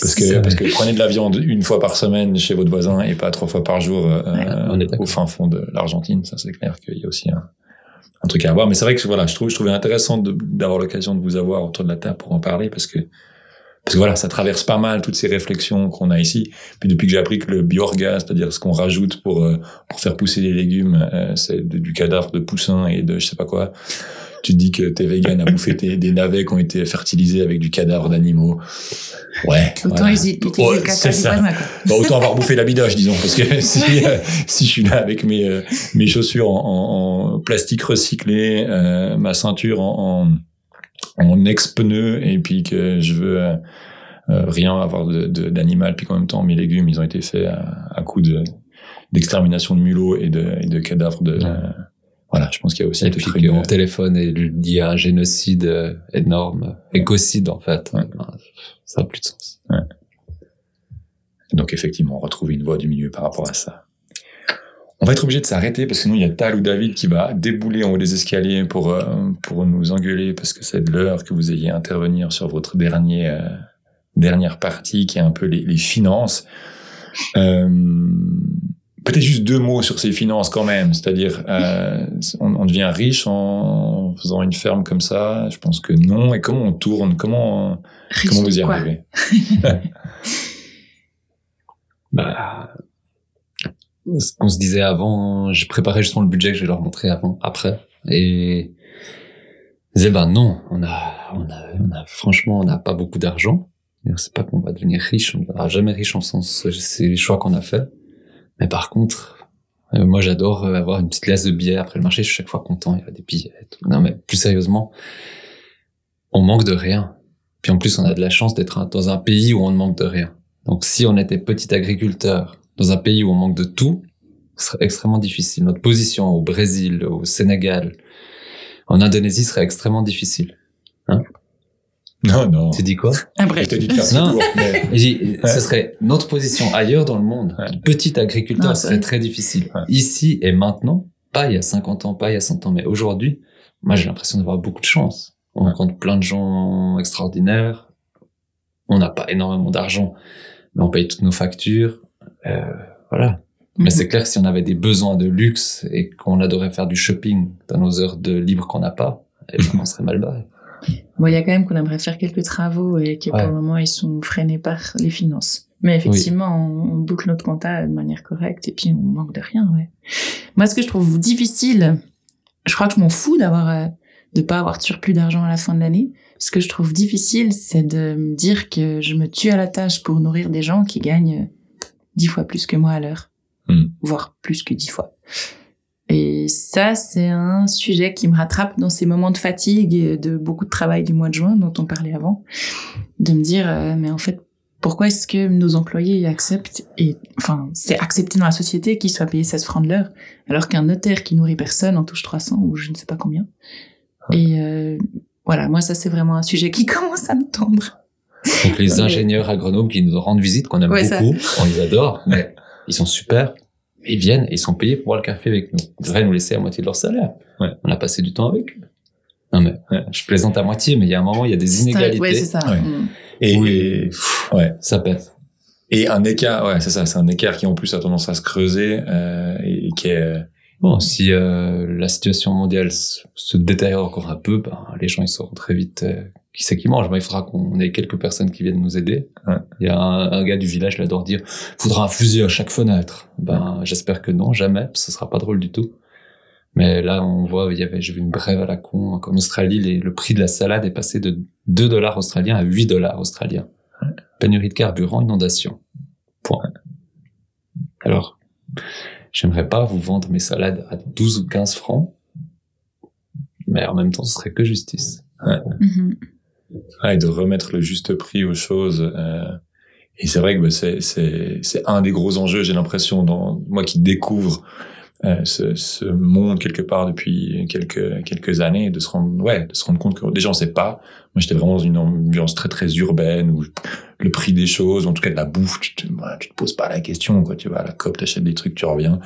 Parce que, parce que prenez de la viande une fois par semaine chez votre voisin et pas trois fois par jour euh, d'accord. au fin fond de l'Argentine. Ça, c'est clair qu'il y a aussi un, un truc à avoir. Mais c'est vrai que voilà, je trouve, je trouvais intéressant d'avoir l'occasion de vous avoir autour de la table pour en parler parce que parce que voilà, ça traverse pas mal toutes ces réflexions qu'on a ici. Puis depuis que j'ai appris que le biorgas, c'est-à-dire ce qu'on rajoute pour euh, pour faire pousser les légumes, euh, c'est du cadavre de poussin et de je sais pas quoi. Tu te dis que t'es vegan à bouffer tes- des navets qui ont été fertilisés avec du cadavre d'animaux. Ouais. Autant voilà. utiliser Ouais, le caca c'est du ça. voisin, quoi. Bah, autant avoir bouffé la bidoche, disons, parce que si, euh, si je suis là avec mes, euh, mes chaussures en, en- en plastique recyclé, euh, ma ceinture en, en, en ex-pneu, et puis que je veux euh, rien avoir de- de- d'animal, puis qu'en même temps, mes légumes, ils ont été faits à, à coup de d'extermination de mulots et de, et de cadavres de... Ouais. Euh, voilà, je pense qu'il y a aussi Et peut-être puis que une- mon téléphone est lié à un génocide euh, énorme, écocide en fait. Ouais. Ça n'a plus de sens. Donc effectivement, on retrouve une voie du milieu par rapport à ça. On va être obligé de s'arrêter parce que sinon il y a Tal ou David qui va débouler en haut des escaliers pour euh, pour nous engueuler parce que c'est de l'heure que vous ayez à intervenir sur votre dernier euh, dernière partie qui est un peu les, les finances. Euh, Peut-être juste deux mots sur ces finances quand même, c'est-à-dire euh, on, on devient riche en faisant une ferme comme ça. Je pense que non. Et comment on tourne? Comment Riche comment vous y arrivez? Bah, ce qu'on se disait avant, j'ai préparé justement le budget que je vais leur montrer avant, après. Et je disais, ben non, on a, on a, on a, franchement, on n'a pas beaucoup d'argent. C'est pas qu'on va devenir riche, on ne deviendra jamais riche en sens, c'est les choix qu'on a fait. Mais par contre, euh, moi j'adore euh, avoir une petite glace de billets après le marché, je suis chaque fois content, il y a des billets. Non mais plus sérieusement, on manque de rien. Puis en plus, on a de la chance d'être dans un pays où on ne manque de rien. Donc si on était petit agriculteur dans un pays où on manque de tout, ce serait extrêmement difficile. Notre position au Brésil, au Sénégal, en Indonésie serait extrêmement difficile. Non, non. Tu dis quoi Un Je bref. t'ai dit de faire Non. mais j'ai- Ce serait notre position ailleurs dans le monde. Ouais. Petit agriculteur Non, serait très difficile. Ouais. Ici et maintenant, pas il y a 50 ans, pas il y a 100 ans, mais aujourd'hui, moi j'ai l'impression d'avoir beaucoup de chance. On Ouais. rencontre plein de gens extraordinaires. On n'a pas énormément d'argent, mais on paye toutes nos factures. Euh, voilà. Mais Mhm. c'est clair que si on avait des besoins de luxe et qu'on adorait faire du shopping dans nos heures de libre qu'on n'a pas, eh ben, on serait mal barré. Bon, il y a quand même qu'on aimerait faire quelques travaux et que Ouais. pour le moment, ils sont freinés par les finances. Mais effectivement, on, on boucle notre compta de manière correcte et puis on manque de rien, ouais. Moi, ce que je trouve difficile, je crois que je m'en fous d'avoir, euh, de pas avoir de surplus d'argent à la fin de l'année. Ce que je trouve difficile, c'est de me dire que je me tue à la tâche pour nourrir des gens qui gagnent dix fois plus que moi à l'heure. Hmm. Voire plus que dix fois. Et ça, c'est un sujet qui me rattrape dans ces moments de fatigue et de beaucoup de travail du mois de juin dont on parlait avant. De me dire, euh, mais en fait, pourquoi est-ce que nos employés acceptent, et enfin, c'est accepté dans la société qu'ils soient payés 16 francs de l'heure, alors qu'un notaire qui nourrit personne en touche 300 ou je ne sais pas combien. Et euh, voilà, moi, ça, c'est vraiment un sujet qui commence à me tendre. Donc les ingénieurs agronomes qui nous rendent visite, qu'on aime Ouais, ça. beaucoup, on les adore, mais ils sont super. Ils viennent et ils sont payés pour boire le café avec nous. Ils devraient nous laisser à moitié de leur salaire. Ouais. On a passé du temps avec eux. Non mais Ouais. je plaisante à moitié, mais il y a un moment, il y a des inégalités. Ouais, c'est ça. Ouais. Mm. et, Oui. ouais. Ça pèse. Et un écart, ouais, c'est ça, c'est un écart qui en plus a tendance à se creuser euh, et, et qui est Bon, si euh, la situation mondiale se, se détériore encore un peu, ben, les gens ils sauront très vite euh, qui c'est qui mange. Ben, il faudra qu'on ait quelques personnes qui viennent nous aider. Ouais. Il y a un, un gars du village, il adore dire faudra un fusil à chaque fenêtre. Ben, j'espère que non, jamais, parce que ce sera pas drôle du tout. Mais là, on voit, il y avait, j'ai vu une brève à la con, qu'en Australie, les- le prix de la salade est passé de 2 dollars australiens à 8 dollars australiens. Pénurie de carburant, inondation. Point. Alors, j'aimerais pas vous vendre mes salades à 12 ou 15 francs, mais en même temps, ce serait que justice. Mhm. ouais, de remettre le juste prix aux choses. euh, et c'est vrai que bah, c'est c'est c'est un des gros enjeux. J'ai l'impression, dans moi qui découvre euh, ce, ce monde quelque part depuis quelques quelques années, de se rendre ouais, de se rendre compte que déjà on sait pas. Moi, j'étais vraiment dans une ambiance très très urbaine où le prix des choses, en tout cas de la bouffe, tu te, voilà, tu te poses pas la question. Quoi. Tu vas à la COP, t'achètes des trucs, tu reviens.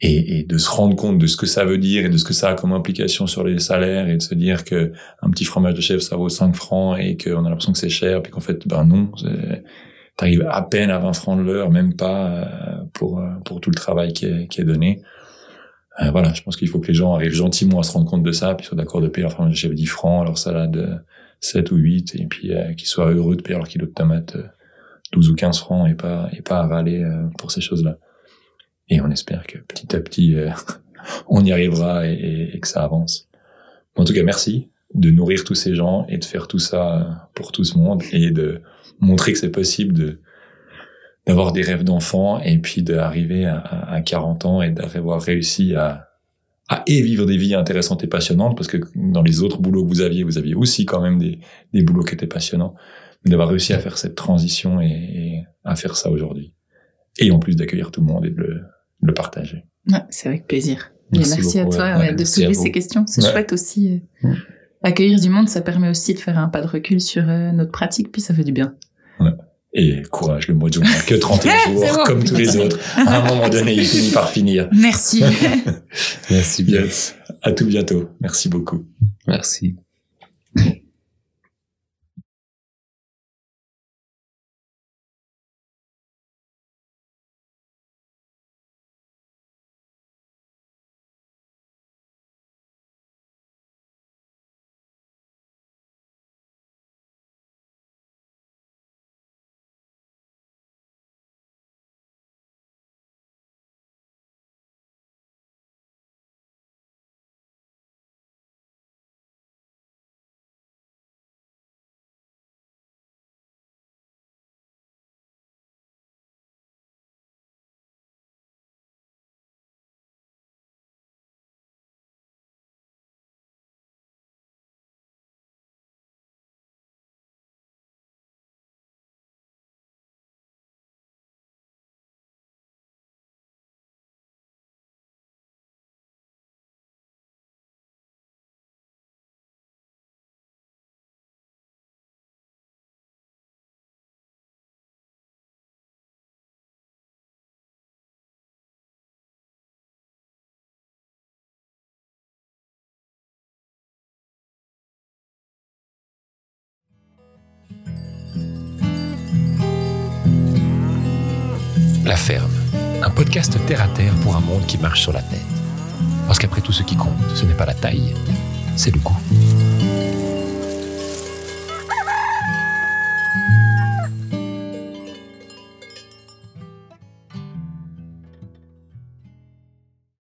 Et, et, de se rendre compte de ce que ça veut dire et de ce que ça a comme implication sur les salaires et de se dire que un petit fromage de chèvre ça vaut 5 francs et qu'on a l'impression que c'est cher puis qu'en fait ben non t'arrives à peine à 20 francs de l'heure même pas euh, pour euh, pour tout le travail qui est, qui est donné. Euh, voilà je pense qu'il faut que les gens arrivent gentiment à se rendre compte de ça puis soient d'accord de payer un fromage de chèvre 10 francs alors salade 7 ou 8 et puis qu'ils soient heureux de payer leur kilo de tomates 12 ou 15 francs et pas et pas avaler pour ces choses là et on espère que petit à petit, euh, on y arrivera et, que ça avance. En tout cas, merci de nourrir tous ces gens et de faire tout ça pour tout ce monde et de montrer que c'est possible de d'avoir des rêves d'enfant et puis d'arriver à, à, 40 ans et d'avoir réussi à, à et vivre des vies intéressantes et passionnantes parce que dans les autres boulots que vous aviez, vous aviez aussi quand même des, des boulots qui étaient passionnants, mais d'avoir réussi à faire cette transition et, et à faire ça aujourd'hui. Et en plus d'accueillir tout le monde et de le, le partager. Ouais, c'est avec plaisir. Merci, à toi de soulever ces questions. C'est chouette aussi. Euh, accueillir du monde, ça permet aussi de faire un pas de recul sur euh, notre pratique, puis ça fait du bien. Et courage, le mois de juin que 31 jours, comme tous les autres. À un moment donné, il finit par finir. Merci. Merci bien. À tout bientôt. Merci beaucoup. Merci. La Ferme, un podcast terre à terre pour un monde qui marche sur la tête. Parce qu'après tout, ce qui compte, ce n'est pas la taille, c'est le goût.